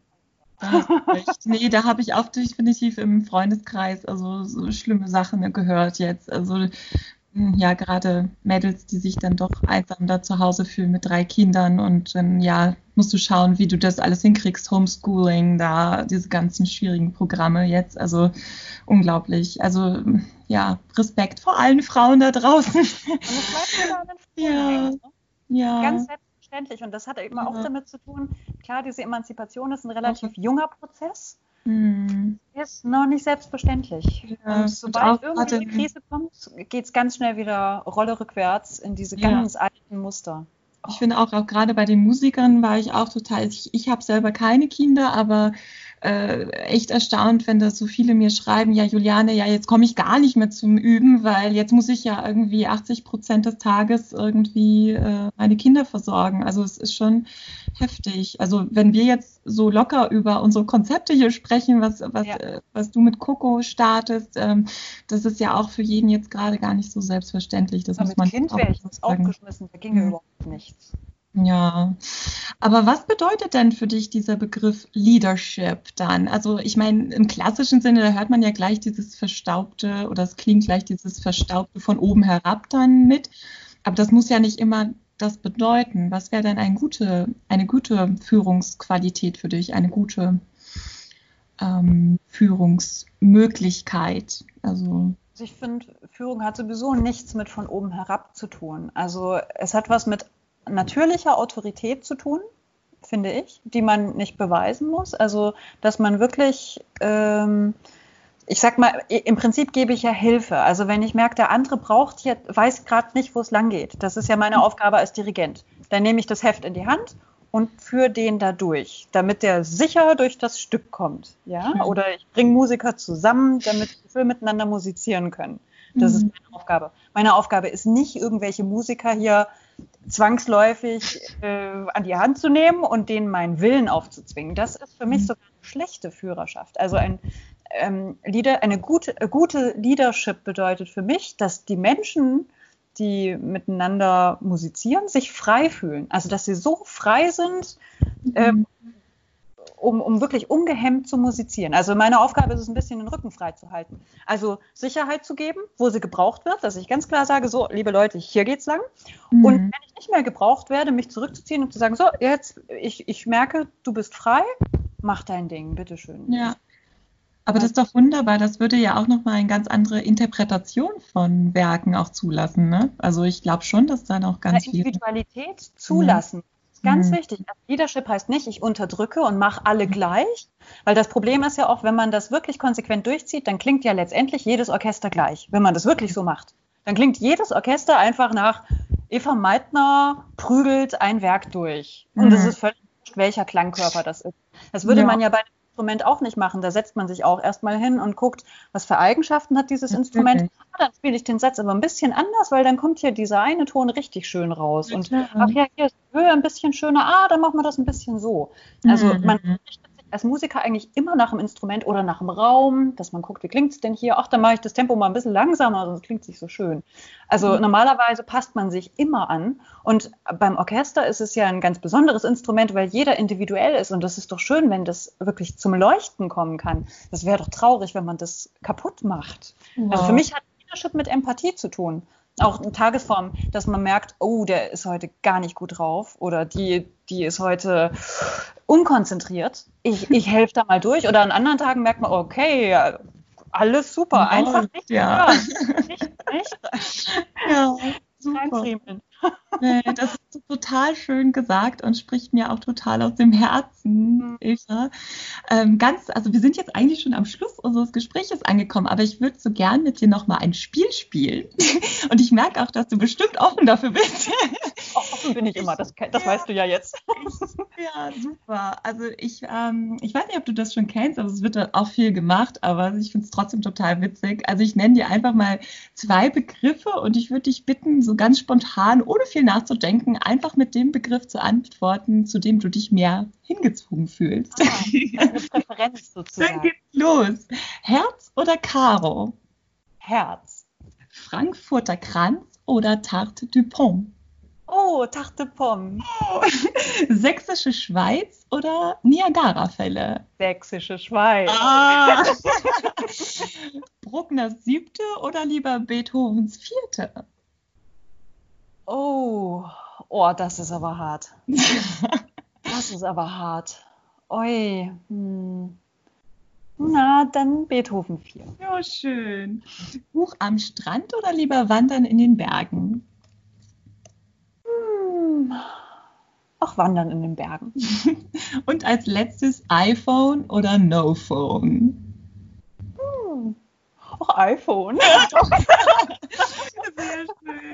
nee, da habe ich auch definitiv im Freundeskreis also so schlimme Sachen gehört jetzt. Also ja, gerade Mädels, die sich dann doch einsam da zu Hause fühlen mit drei Kindern und dann, ja, musst du schauen, wie du das alles hinkriegst, Homeschooling, da diese ganzen schwierigen Programme jetzt, also unglaublich. Also, ja, Respekt vor allen Frauen da draußen. Ja, ne? ja. Ganz selbstverständlich und das hat eben ja. auch damit zu tun, klar, diese Emanzipation ist ein relativ junger Prozess. Hm. Ist noch nicht selbstverständlich. Ja, sobald irgendwie eine Krise kommt, geht es ganz schnell wieder Rolle rückwärts in diese ganz ja. alten Muster. Ich finde auch, auch gerade bei den Musikern war ich auch total, ich, ich habe selber keine Kinder, aber äh, echt erstaunt, wenn da so viele mir schreiben, ja Juliane, ja jetzt komme ich gar nicht mehr zum Üben, weil jetzt muss ich ja irgendwie 80 Prozent des Tages irgendwie äh, meine Kinder versorgen. Also es ist schon heftig. Also wenn wir jetzt so locker über unsere Konzepte hier sprechen, was, was, ja. äh, was du mit Coco startest, ähm, das ist ja auch für jeden jetzt gerade gar nicht so selbstverständlich. Das Aber muss man Kind wäre ich aufgeschmissen, da ging ja überhaupt nichts. Ja, aber was bedeutet denn für dich dieser Begriff Leadership dann? Also ich meine, im klassischen Sinne, da hört man ja gleich dieses Verstaubte oder es klingt gleich dieses Verstaubte von oben herab dann mit. Aber das muss ja nicht immer das bedeuten. Was wäre denn eine gute, eine gute Führungsqualität für dich, eine gute ähm, Führungsmöglichkeit? Also ich finde, Führung hat sowieso nichts mit von oben herab zu tun. Also es hat was mit natürlicher Autorität zu tun, finde ich, die man nicht beweisen muss. Also, dass man wirklich, ähm, ich sag mal, im Prinzip gebe ich ja Hilfe. Also, wenn ich merke, der andere braucht hier, weiß gerade nicht, wo es lang geht. Das ist ja meine mhm. Aufgabe als Dirigent. Dann nehme ich das Heft in die Hand und führe den da durch, damit der sicher durch das Stück kommt. Ja? Oder ich bringe Musiker zusammen, damit wir miteinander musizieren können. Das mhm. ist meine Aufgabe. Meine Aufgabe ist nicht, irgendwelche Musiker hier zwangsläufig äh, an die Hand zu nehmen und denen meinen Willen aufzuzwingen. Das ist für mich mhm. sogar eine schlechte Führerschaft. Also ein ähm, Leader, eine gute, äh, gute Leadership bedeutet für mich, dass die Menschen, die miteinander musizieren, sich frei fühlen. Also dass sie so frei sind, ähm, um, um wirklich ungehemmt zu musizieren. Also meine Aufgabe ist es, ein bisschen den Rücken frei zu halten. Also Sicherheit zu geben, wo sie gebraucht wird, dass ich ganz klar sage, so, liebe Leute, hier geht's lang. Mhm. Und wenn ich nicht mehr gebraucht werde, mich zurückzuziehen und zu sagen, so, jetzt, ich, ich merke, du bist frei, mach dein Ding, bitteschön. Ja. Aber das ist doch wunderbar. Das würde ja auch nochmal eine ganz andere Interpretation von Werken auch zulassen. Ne? Also ich glaube schon, dass da noch ganz viel. Individualität zulassen. Ganz mhm. wichtig. Also Leadership heißt nicht, ich unterdrücke und mache alle gleich, weil das Problem ist ja auch, wenn man das wirklich konsequent durchzieht, dann klingt ja letztendlich jedes Orchester gleich, wenn man das wirklich so macht. Dann klingt jedes Orchester einfach nach Eva Meitner prügelt ein Werk durch. Und es mhm. ist völlig wurscht, welcher Klangkörper das ist. Das würde ja. man ja bei einem Instrument auch nicht machen. Da setzt man sich auch erstmal hin und guckt, was für Eigenschaften hat dieses Instrument. Ah, dann spiele ich den Satz aber ein bisschen anders, weil dann kommt hier dieser eine Ton richtig schön raus. Und ach ja, hier ist die Höhe ein bisschen schöner. Ah, dann machen wir das ein bisschen so. Also mhm. man richtet als Musiker eigentlich immer nach dem Instrument oder nach dem Raum, dass man guckt, wie klingt es denn hier? Ach, dann mache ich das Tempo mal ein bisschen langsamer, sonst klingt es nicht so schön. Also mhm. normalerweise passt man sich immer an. Und beim Orchester ist es ja ein ganz besonderes Instrument, weil jeder individuell ist. Und das ist doch schön, wenn das wirklich zum Leuchten kommen kann. Das wäre doch traurig, wenn man das kaputt macht. Wow. Also für mich hat Leadership mit Empathie zu tun auch in Tagesform, dass man merkt, oh, der ist heute gar nicht gut drauf oder die, die ist heute unkonzentriert. Ich, ich helfe da mal durch. Oder an anderen Tagen merkt man, okay, alles super, einfach nicht ja. hören. Nicht, nicht. Ja, super. Nee, das ist total schön gesagt und spricht mir auch total aus dem Herzen, mhm. Eva. Ähm, ganz, also wir sind jetzt eigentlich schon am Schluss unseres Gesprächs angekommen, aber ich würde so gern mit dir nochmal ein Spiel spielen. Und ich merke auch, dass du bestimmt offen dafür bist. Offen bin ich immer, das, das ja, weißt du ja jetzt. ja, super. Also ich, ähm, ich weiß nicht, ob du das schon kennst, aber es wird auch viel gemacht, aber ich finde es trotzdem total witzig. Also ich nenne dir einfach mal zwei Begriffe und ich würde dich bitten, so ganz spontan ohne viel nachzudenken, einfach mit dem Begriff zu antworten, zu dem du dich mehr hingezogen fühlst. Ah, eine Präferenz sozusagen. Dann geht's los. Herz oder Caro? Herz. Frankfurter Kranz oder Tarte du Pont? Oh, Tarte Pomme. Oh. Sächsische Schweiz oder Niagarafälle? Sächsische Schweiz. Ah. Bruckners siebte oder lieber Beethovens vierte? Oh, oh, das ist aber hart. das ist aber hart. Oi. Hm. Na, dann Beethoven 4. Ja, schön. Buch am Strand oder lieber wandern in den Bergen? Hm. Auch wandern in den Bergen. Und als letztes iPhone oder No Phone? auch iPhone.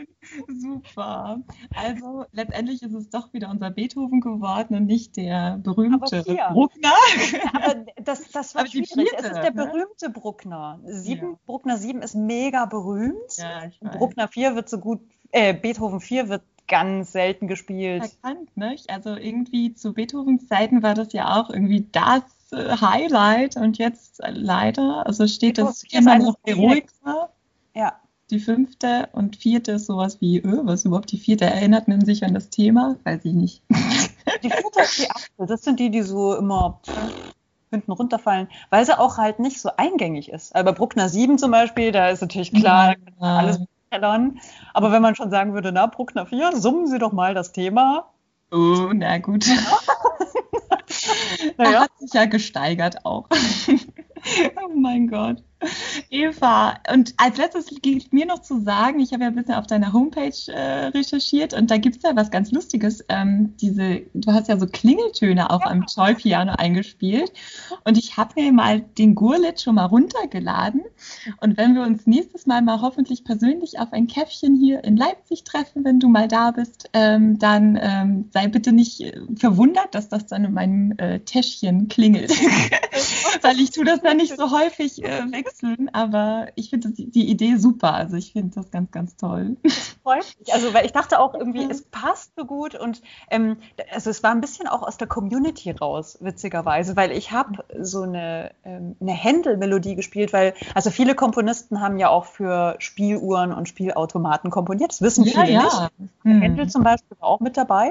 Super. Also letztendlich ist es doch wieder unser Beethoven geworden und nicht der berühmte Bruckner. Aber das, das war Aber schwierig. Vierte, es ist der ne? berühmte Bruckner. Sieben, ja. Bruckner 7 ist mega berühmt. Ja, Bruckner 4 wird so gut, äh, Beethoven 4 wird ganz selten gespielt. Erkannt, nicht? Also irgendwie zu Beethovens Zeiten war das ja auch irgendwie das äh, Highlight und jetzt leider, also steht das immer noch heroiker. Ja. Die fünfte und vierte ist sowas wie, öh, was überhaupt die vierte? Erinnert man sich an das Thema? Weiß ich nicht. Die vierte ist die achte. Das sind die, die so immer hinten runterfallen, weil sie auch halt nicht so eingängig ist. Also bei Bruckner 7 zum Beispiel, da ist natürlich klar, ja. alles kellern. Aber wenn man schon sagen würde, na, Bruckner 4, summen Sie doch mal das Thema. Oh, na gut. naja. Er hat sich ja gesteigert auch. oh mein Gott. Eva, und als letztes gilt mir noch zu sagen, ich habe ja ein bisschen auf deiner Homepage äh, recherchiert und da gibt es ja was ganz Lustiges. Ähm, diese, du hast ja so Klingeltöne auf ja. einem Toy-Piano eingespielt und ich habe mir mal den Gurlit schon mal runtergeladen und wenn wir uns nächstes Mal mal hoffentlich persönlich auf ein Käffchen hier in Leipzig treffen, wenn du mal da bist, ähm, dann ähm, sei bitte nicht äh, verwundert, dass das dann in meinem äh, Täschchen klingelt, weil ich tue das dann nicht so häufig äh, weg wechseln, aber ich finde die Idee super. Also ich finde das ganz, ganz toll. Das freut mich. Also weil ich dachte auch irgendwie, es passt so gut und ähm, also es war ein bisschen auch aus der Community raus, witzigerweise, weil ich habe so eine, ähm, eine Händel-Melodie gespielt, weil also viele Komponisten haben ja auch für Spieluhren und Spielautomaten komponiert. Das wissen viele ja, ja. nicht. Hm. Händel zum Beispiel war auch mit dabei.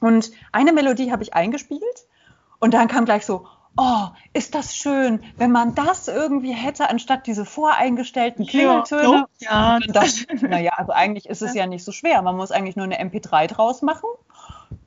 Und eine Melodie habe ich eingespielt und dann kam gleich so, oh, ist das schön, wenn man das irgendwie hätte, anstatt diese voreingestellten Klingeltöne. Ja, ja. Das, naja, also eigentlich ist es ja nicht so schwer. Man muss eigentlich nur eine MP3 draus machen.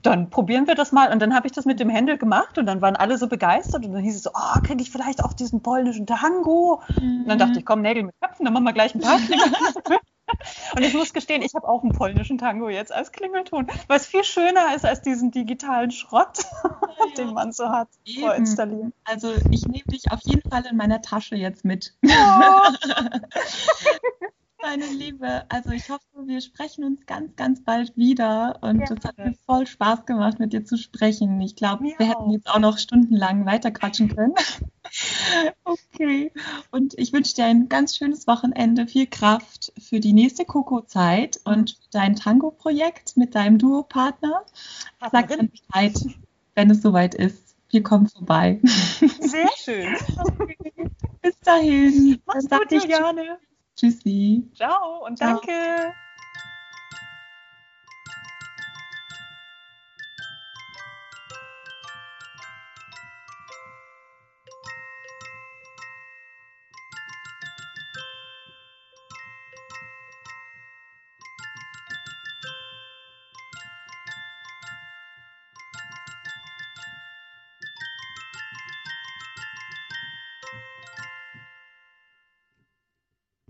Dann probieren wir das mal. Und dann habe ich das mit dem Händel gemacht und dann waren alle so begeistert. Und dann hieß es so, oh, kriege ich vielleicht auch diesen polnischen Tango? Mhm. Und dann dachte ich, komm, Nägel mit Köpfen, dann machen wir gleich ein paar Klingeltöne. Und ich muss gestehen, ich habe auch einen polnischen Tango jetzt als Klingelton, es viel schöner ist als diesen digitalen Schrott, ja, den man so hat, vorinstallieren. Also ich nehme dich auf jeden Fall in meiner Tasche jetzt mit. Ja. Meine Liebe, also ich hoffe, wir sprechen uns ganz, ganz bald wieder und es ja. hat mir voll Spaß gemacht, mit dir zu sprechen. Ich glaube, wir hätten jetzt auch noch stundenlang weiter quatschen können. Okay, und ich wünsche dir ein ganz schönes Wochenende, viel Kraft für die nächste Koko-Zeit und dein Tango-Projekt mit deinem Duopartner. Sag dann Bescheid, wenn es soweit ist. Wir kommen vorbei. Sehr schön. Bis dahin. Mach's gut, Juliane. Tschüssi. Ciao und Ciao. danke.